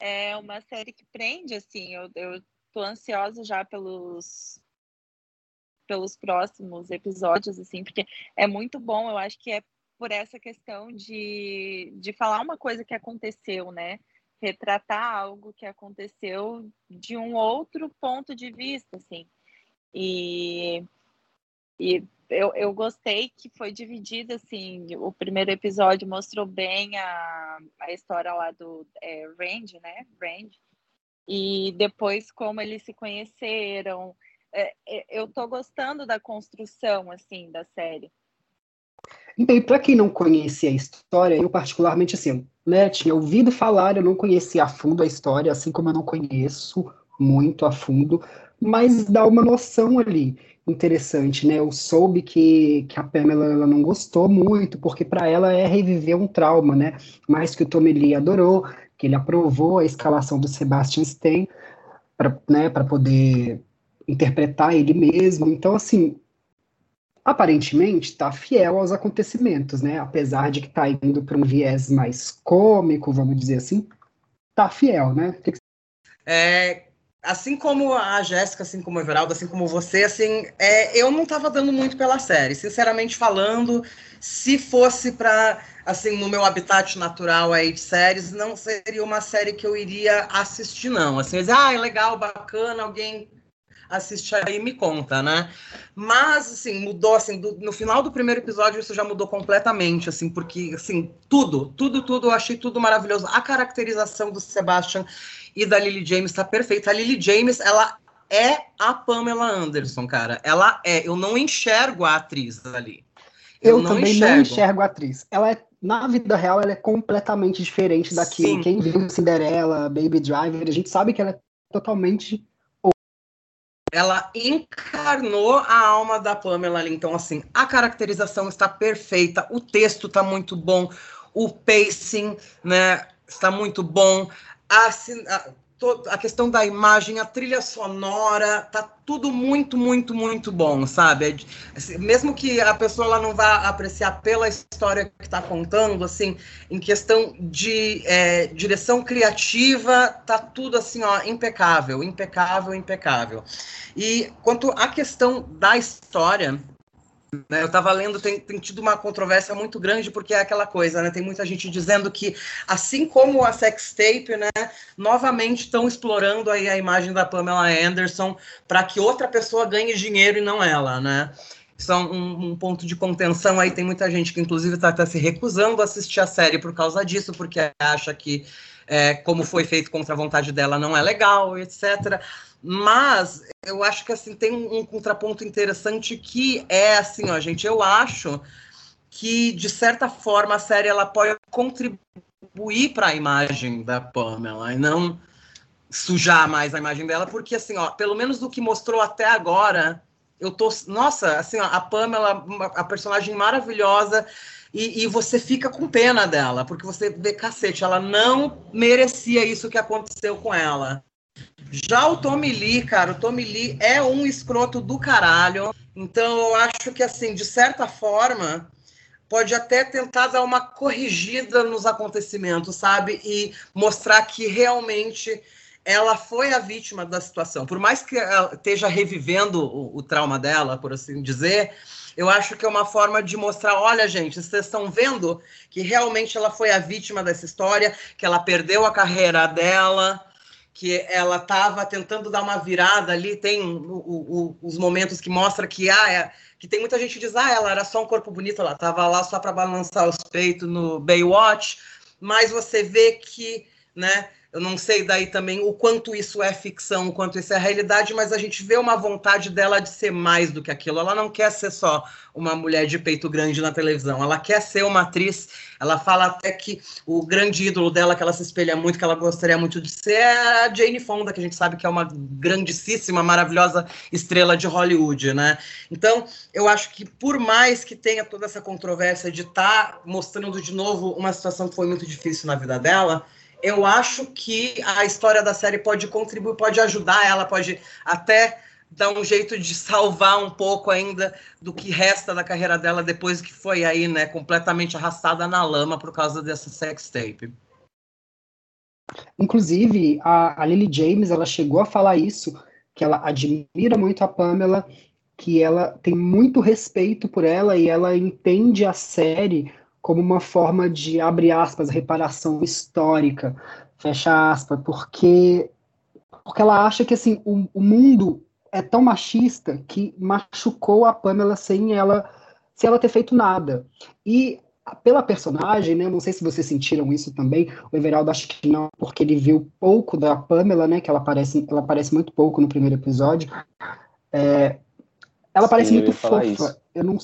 É uma série que prende, assim, eu, eu tô ansiosa já pelos pelos próximos episódios, assim, porque é muito bom, eu acho que é por essa questão de, de falar uma coisa que aconteceu, né? Retratar algo que aconteceu de um outro ponto de vista, assim. E e eu, eu gostei que foi dividido, assim, o primeiro episódio mostrou bem a, a história lá do é, Randy, né? Randy. E depois como eles se conheceram. É, é eu tô gostando da construção, assim, da série. E para quem não conhecia a história, eu particularmente, assim, né, tinha ouvido falar, eu não conhecia a fundo a história, assim como eu não conheço muito a fundo, mas dá uma noção ali interessante, né? Eu soube que, que a Pamela ela não gostou muito, porque para ela é reviver um trauma, né? Mais que o Tommy Lee adorou, que ele aprovou a escalação do Sebastian Stan para né, poder interpretar ele mesmo. Então, assim, aparentemente está fiel aos acontecimentos, né? Apesar de que está indo para um viés mais cômico, vamos dizer assim, tá fiel, né? É, assim como a Jéssica, assim como o Everaldo, assim como você, assim, é, eu não estava dando muito pela série. Sinceramente falando, se fosse para assim, no meu habitat natural aí de séries, não seria uma série que eu iria assistir, não. Assim, dizer, ah, é legal, bacana, alguém assiste aí e me conta, né? Mas, assim, mudou, assim, do, no final do primeiro episódio isso já mudou completamente, assim, porque, assim, tudo, tudo, tudo, eu achei tudo maravilhoso. A caracterização do Sebastian e da Lily James tá perfeita. A Lily James, ela é a Pamela Anderson, cara. Ela é. Eu não enxergo a atriz ali. Eu, eu não também enxergo. não enxergo a atriz. Ela é na vida real ela é completamente diferente daquilo. Sim. Quem viu Cinderela, Baby Driver, a gente sabe que ela é totalmente ela encarnou a alma da Pamela ali. Então, assim, a caracterização está perfeita, o texto está muito bom, o pacing, né, está muito bom a, a, a questão da imagem, a trilha sonora, tá tudo muito, muito, muito bom, sabe? Assim, mesmo que a pessoa ela não vá apreciar pela história que está contando, assim, em questão de é, direção criativa, tá tudo assim, ó, impecável, impecável, impecável. E quanto à questão da história, né, eu estava lendo, tem, tem, tido uma controvérsia muito grande, porque é aquela coisa, né? Tem muita gente dizendo que, assim como a sextape, né, novamente estão explorando aí a imagem da Pamela Anderson para que outra pessoa ganhe dinheiro e não ela, né? Isso é um, um ponto de contenção aí. Tem muita gente que, inclusive, está tá se recusando a assistir a série por causa disso, porque acha que, é, como foi feito contra a vontade dela, não é legal, etc. Mas eu acho que assim tem um, contraponto interessante que é assim, ó, gente, eu acho que de certa forma a série ela pode contribuir para a imagem da Pamela e não sujar mais a imagem dela, porque assim, ó, pelo menos do que mostrou até agora, eu tô, nossa, assim, ó, a Pamela, a personagem maravilhosa e, e, você fica com pena dela, porque você vê, cacete, ela não merecia isso que aconteceu com ela. Já o Tommy Lee, cara, o Tommy Lee é um escroto do caralho. Então eu acho que, assim, de certa forma, pode até tentar dar uma corrigida nos acontecimentos, sabe? E mostrar que realmente ela foi a vítima da situação. Por mais que ela esteja revivendo o, o trauma dela, por assim dizer, eu acho que é uma forma de mostrar, olha, gente, vocês estão vendo que realmente ela foi a vítima dessa história, que ela perdeu a carreira dela, que ela estava tentando dar uma virada ali, tem o, o, os momentos que mostra que ah, é, que tem muita gente que diz, ah, ela era só um corpo bonito, ela estava lá só para balançar os peitos no Baywatch, mas você vê que, né, eu não sei daí também o quanto isso é ficção, o quanto isso é realidade, mas a gente vê uma vontade dela de ser mais do que aquilo. Ela não quer ser só uma mulher de peito grande na televisão, ela quer ser uma atriz. Ela fala até que o grande ídolo dela, que ela se espelha muito, que ela gostaria muito de ser, é a Jane Fonda, que a gente sabe que é uma grandíssima, maravilhosa estrela de Hollywood, né? Então, eu acho que por mais que tenha toda essa controvérsia de estar tá mostrando de novo uma situação que foi muito difícil na vida dela, eu acho que a história da série pode contribuir, pode ajudar ela, pode até dar um jeito de salvar um pouco ainda do que resta da carreira dela depois que foi aí, né, completamente arrastada na lama por causa dessa sex tape. Inclusive, a, a Lily James, ela chegou a falar isso, que ela admira muito a Pamela, que ela tem muito respeito por ela e ela entende a série como uma forma de, abre aspas, reparação histórica, fecha aspas, porque, porque ela acha que assim, o, o mundo é tão machista que machucou a Pamela sem ela, sem ela ter feito nada. E pela personagem, né, não sei se vocês sentiram isso também, o Everaldo acho que não, porque ele viu pouco da Pamela, né, que ela aparece, ela aparece muito pouco no primeiro episódio, é, ela Sim, parece muito fofa, isso. eu não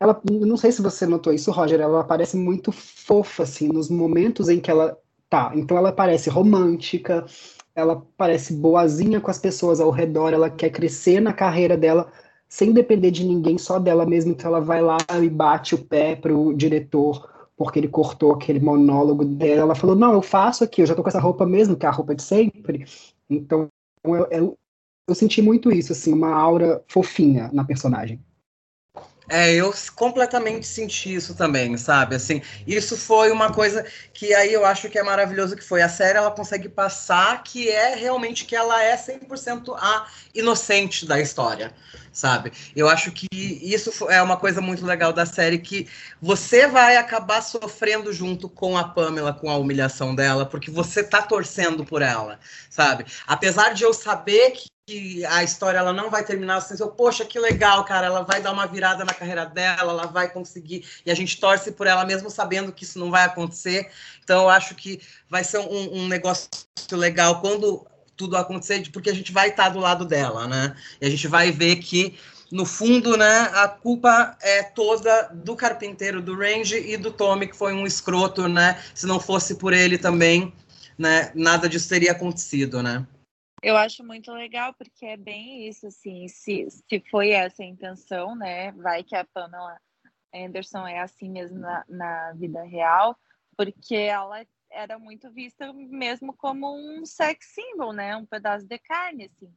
ela, não sei se você notou isso, Roger, ela parece muito fofa, assim, nos momentos em que ela tá. Então ela parece romântica, ela parece boazinha com as pessoas ao redor, ela quer crescer na carreira dela sem depender de ninguém, só dela mesma. Então ela vai lá e bate o pé pro diretor porque ele cortou aquele monólogo dela. Ela falou: Não, eu faço aqui, eu já tô com essa roupa mesmo, que é a roupa de sempre. Então eu, eu, eu senti muito isso, assim, uma aura fofinha na personagem. É, eu completamente senti isso também, sabe? Assim, isso foi uma coisa que aí eu acho que é maravilhoso que foi a série, ela consegue passar que é realmente que ela é 100% a inocente da história, sabe? Eu acho que isso é uma coisa muito legal da série que você vai acabar sofrendo junto com a Pamela com a humilhação dela, porque você tá torcendo por ela, sabe? Apesar de eu saber que a história ela não vai terminar assim, eu, poxa, que legal, cara, ela vai dar uma virada na carreira dela, ela vai conseguir, e a gente torce por ela mesmo sabendo que isso não vai acontecer. Então, eu acho que vai ser um, um negócio legal quando tudo acontecer, porque a gente vai estar do lado dela, né? E a gente vai ver que no fundo, né, a culpa é toda do carpinteiro do Range e do Tommy, que foi um escroto, né? Se não fosse por ele também, né, nada disso teria acontecido, né? Eu acho muito legal, porque é bem isso, assim, se, se foi essa a intenção, né? Vai que a Pamela Anderson é assim mesmo na, na vida real, porque ela era muito vista mesmo como um sex symbol, né? Um pedaço de carne, assim.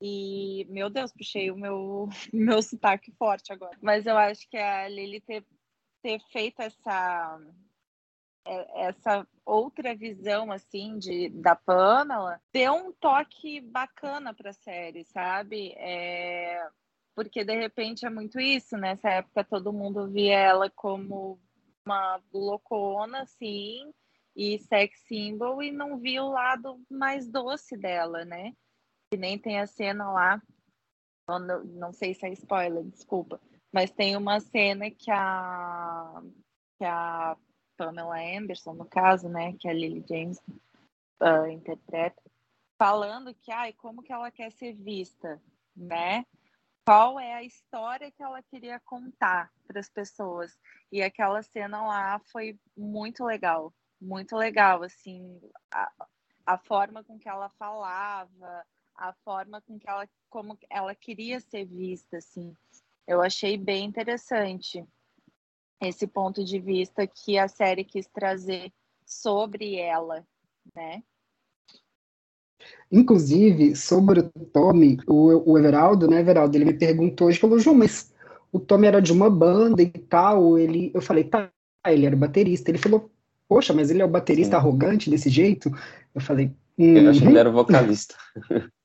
E, meu Deus, puxei o meu, meu sotaque forte agora. Mas eu acho que a Lily ter, ter feito essa, é, essa outra visão assim de da Pamela deu um toque bacana para a série, sabe? É, porque de repente é muito isso, nessa época todo mundo via ela como uma loucona, assim, e sex symbol e não via o lado mais doce dela, né? Que nem tem a cena lá, não, não sei se é spoiler, desculpa, mas tem uma cena que a que a Pamela Anderson, no caso, né, que a Lily James uh, interpreta, falando que, ai, como que ela quer ser vista, né? Qual é a história que ela queria contar para as pessoas? E aquela cena lá foi muito legal, muito legal, assim, a, a forma com que ela falava, a forma com que ela, como ela queria ser vista, assim, eu achei bem interessante esse ponto de vista que a série quis trazer sobre ela, né? Inclusive, sobre o Tommy, o, o Everaldo, né, Everaldo, ele me perguntou hoje, falou, João, mas o Tommy era de uma banda e tal, ele, eu falei, tá, ele era baterista. Ele falou, poxa, mas ele é o baterista Sim. arrogante desse jeito? Eu falei, hum, eu achei que ele era vocalista.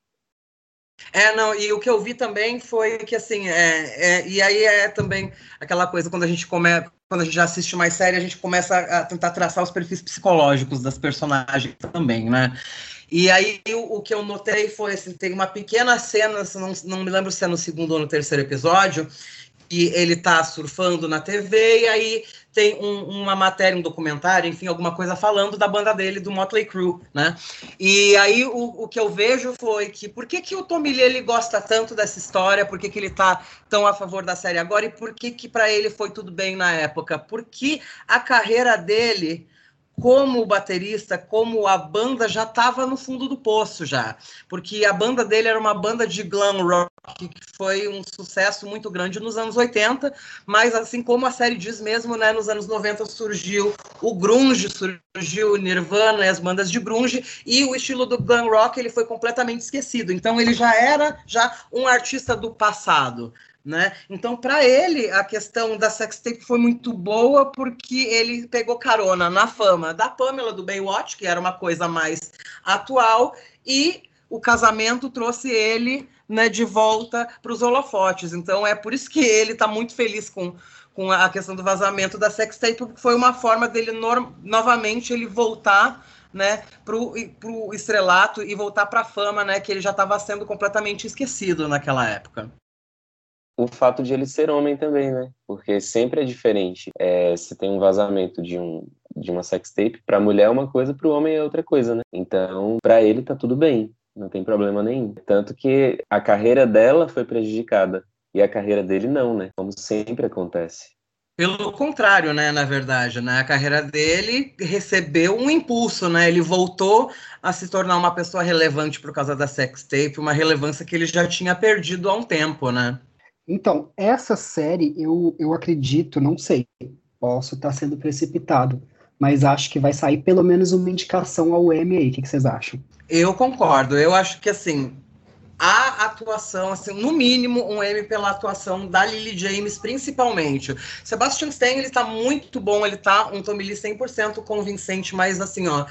É, não, e o que eu vi também foi que, assim, é, é, e aí é também aquela coisa, quando a gente começa, quando a gente já assiste mais série, a gente começa a tentar traçar os perfis psicológicos das personagens também, né? E aí o, o que eu notei foi, assim, tem uma pequena cena, não, não me lembro se é no segundo ou no terceiro episódio, que ele tá surfando na TV e aí tem um, uma matéria, um documentário, enfim, alguma coisa falando da banda dele, do Motley Crue, né? E aí o, o que eu vejo foi que por que, que o Tommy Lee ele gosta tanto dessa história, por que, que ele tá tão a favor da série agora e por que que para ele foi tudo bem na época? Porque a carreira dele como baterista, como a banda já estava no fundo do poço já, porque a banda dele era uma banda de glam rock que foi um sucesso muito grande nos anos 80, mas assim como a série diz mesmo, né, nos anos 90 surgiu o grunge, surgiu o Nirvana e as bandas de grunge e o estilo do glam rock ele foi completamente esquecido. Então ele já era já um artista do passado. Né? Então, para ele, a questão da sextape foi muito boa porque ele pegou carona na fama da Pamela do Baywatch, que era uma coisa mais atual, e o casamento trouxe ele né, de volta para os holofotes. Então, é por isso que ele está muito feliz com, com a questão do vazamento da sextape, porque foi uma forma dele novamente ele voltar né, para o estrelato e voltar para a fama, né, que ele já estava sendo completamente esquecido naquela época o fato de ele ser homem também, né? Porque sempre é diferente. É, se tem um vazamento de um de uma sextape, para a mulher é uma coisa, para o homem é outra coisa, né? Então, para ele tá tudo bem, não tem problema nenhum. Tanto que a carreira dela foi prejudicada e a carreira dele não, né? Como sempre acontece. Pelo contrário, né, na verdade, né, a carreira dele recebeu um impulso, né, ele voltou a se tornar uma pessoa relevante por causa da sextape, uma relevância que ele já tinha perdido há um tempo, né. Então, essa série, eu, eu acredito, não sei, posso estar sendo precipitado, mas acho que vai sair pelo menos uma indicação ao Emmy aí. O que, vocês acham? Eu concordo. Eu acho que, assim, a atuação, assim, no mínimo, um M pela atuação da Lily James, principalmente. Sebastian Stan, ele tá muito bom, ele tá um Tommy Lee 100% convincente, mas, assim, ó,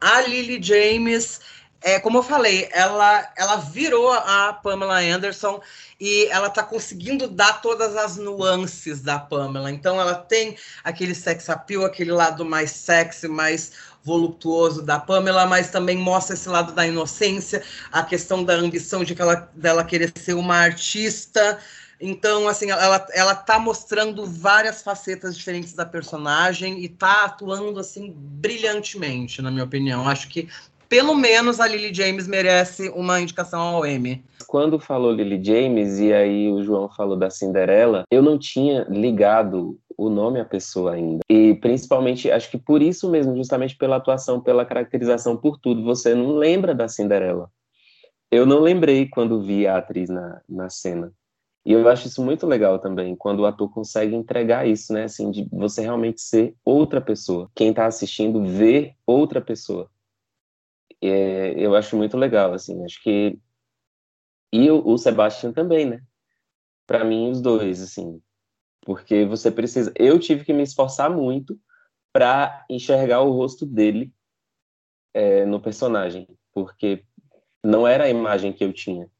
a Lily James é, como eu falei, ela, ela virou a Pamela Anderson e ela está conseguindo dar todas as nuances da Pamela. Então, ela tem aquele sex appeal, aquele lado mais sexy, mais voluptuoso da Pamela, mas também mostra esse lado da inocência, a questão da ambição de que ela, dela querer ser uma artista. Então, assim, ela, ela tá mostrando várias facetas diferentes da personagem e tá atuando, assim, brilhantemente, na minha opinião. Acho que pelo menos a Lily James merece uma indicação ao Emmy. Quando falou Lily James e aí o João falou da Cinderela, eu não tinha ligado o nome à pessoa ainda. E principalmente, acho que por isso mesmo, justamente pela atuação, pela caracterização, por tudo, você não lembra da Cinderela. Eu não lembrei quando vi a atriz na, na cena. E eu acho isso muito legal também, quando o ator consegue entregar isso, né? Assim, de você realmente ser outra pessoa. Quem está assistindo ver outra pessoa é, eu acho muito legal, assim, acho que e o, o Sebastian também, né? Para mim os dois, assim, porque você precisa. Eu tive que me esforçar muito para enxergar o rosto dele é, no personagem, porque não era a imagem que eu tinha.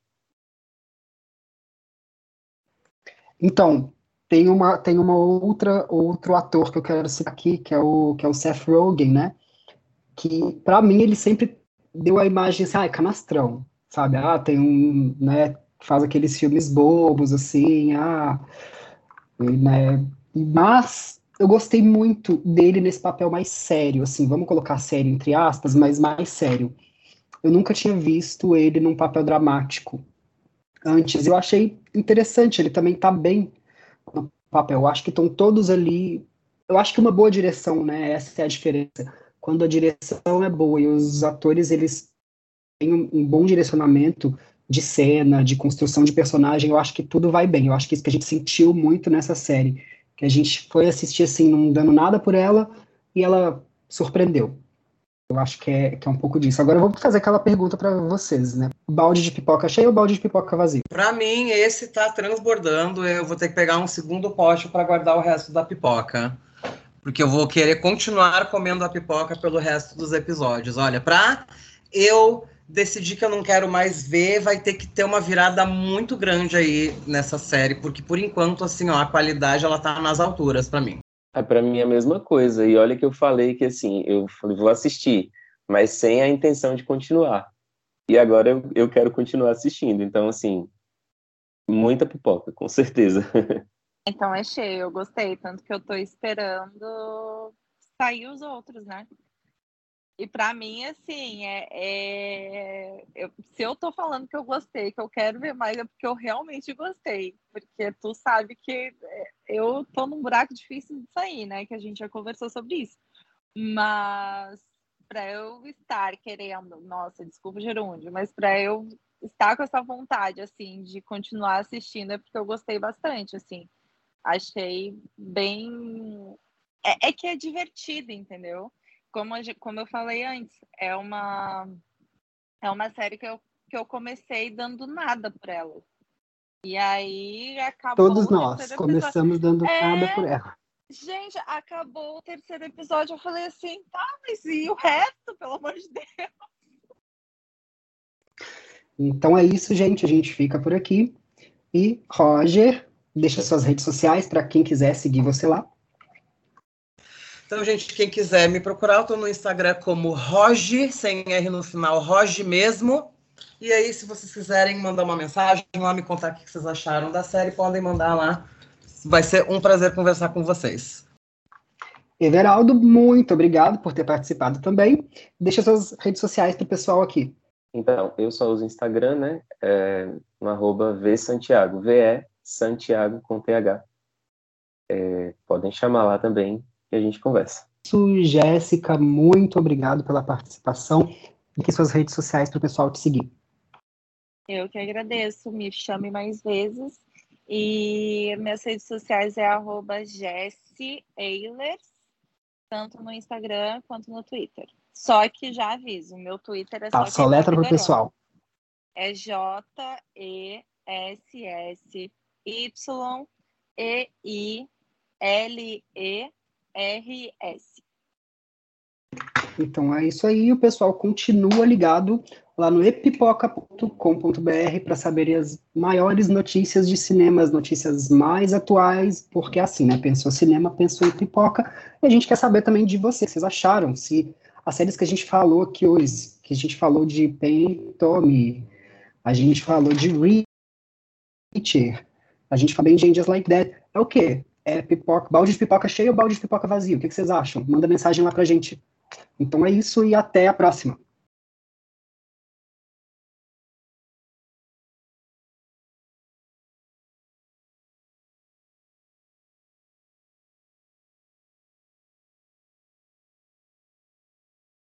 Então, tem uma tem uma outra outro ator que eu quero citar aqui, que é o que é o Seth Rogen, né? Que para mim ele sempre deu a imagem assim, ah, é canastrão, sabe? Ah, tem um, né, faz aqueles filmes bobos, assim, ah, né, mas eu gostei muito dele nesse papel mais sério, assim, vamos colocar sério entre aspas, mas mais sério. Eu nunca tinha visto ele num papel dramático antes. Eu achei interessante, ele também tá bem no papel. Eu acho que estão todos ali. Eu acho que uma boa direção, né? Essa é a diferença quando a direção é boa e os atores eles têm um, um bom direcionamento de cena, de construção de personagem, eu acho que tudo vai bem. Eu acho que isso que a gente sentiu muito nessa série, que a gente foi assistir assim, não dando nada por ela, e ela surpreendeu. Eu acho que é, que é um pouco disso. Agora eu vou fazer aquela pergunta para vocês, né? Balde de pipoca cheio ou balde de pipoca vazio? Para mim, esse tá transbordando. Eu vou ter que pegar um segundo pote para guardar o resto da pipoca. Porque eu vou querer continuar comendo a pipoca pelo resto dos episódios. Olha, pra eu decidir que eu não quero mais ver, vai ter que ter uma virada muito grande aí nessa série, porque por enquanto, assim, ó, a qualidade ela tá nas alturas para mim. É para mim a mesma coisa. E olha que eu falei que assim, eu falei, vou assistir, mas sem a intenção de continuar. E agora eu, eu quero continuar assistindo. Então, assim, muita pipoca, com certeza. Então é cheio, eu gostei, tanto que eu tô esperando sair os outros, né? E para mim, assim, é, é... Eu, se eu tô falando que eu gostei, que eu quero ver mais, é porque eu realmente gostei. Porque tu sabe que é, eu tô num buraco difícil de sair, né? Que a gente já conversou sobre isso. Mas para eu estar querendo, nossa, desculpa, Gerúndio, mas para eu estar com essa vontade, assim, de continuar assistindo, é porque eu gostei bastante, assim. Achei bem. É, é que é divertido, entendeu? Como, como eu falei antes, é uma, é uma série que eu, que eu comecei dando nada por ela. E aí acabou. Todos nós começamos dando é... nada por ela. Gente, acabou o terceiro episódio. Eu falei assim, tá, mas e o resto, pelo amor de Deus? Então é isso, gente. A gente fica por aqui. E, Roger, deixa suas redes sociais para quem quiser seguir você lá. Então, gente, quem quiser me procurar, eu tô no Instagram como Roge, sem R no final, Roge mesmo. E aí, se vocês quiserem mandar uma mensagem lá, me contar o que vocês acharam da série, podem mandar lá Vai ser um prazer conversar com vocês. Everaldo, muito obrigado por ter participado também. Deixa suas redes sociais para o pessoal aqui. Então, eu só uso Instagram, né? É, no arroba VSantiago, V-E Santiago com TH. É, podem chamar lá também e a gente conversa. Isso, Jéssica, muito obrigado pela participação. E suas redes sociais para o pessoal te seguir. Eu que agradeço. Me chame mais vezes. E minhas redes sociais é arroba tanto no Instagram quanto no Twitter. Só que já aviso, meu Twitter é tá, só. Só letra pro pessoal. É J-E-S-S-Y-E-I-L-E-R-S. Então é isso aí, o pessoal continua ligado lá no epipoca.com.br para saber as maiores notícias de cinema, as notícias mais atuais, porque é assim, né? Pensou cinema, pensou em pipoca, e a gente quer saber também de vocês, vocês acharam, se as séries que a gente falou aqui hoje, que a gente falou de Pen Tommy, a gente falou de Reacher, a gente falou de Angels Like That, é o quê? É pipoca, balde de pipoca cheio ou balde de pipoca vazio? O que, que vocês acham? Manda mensagem lá pra gente. Então é isso e até a próxima.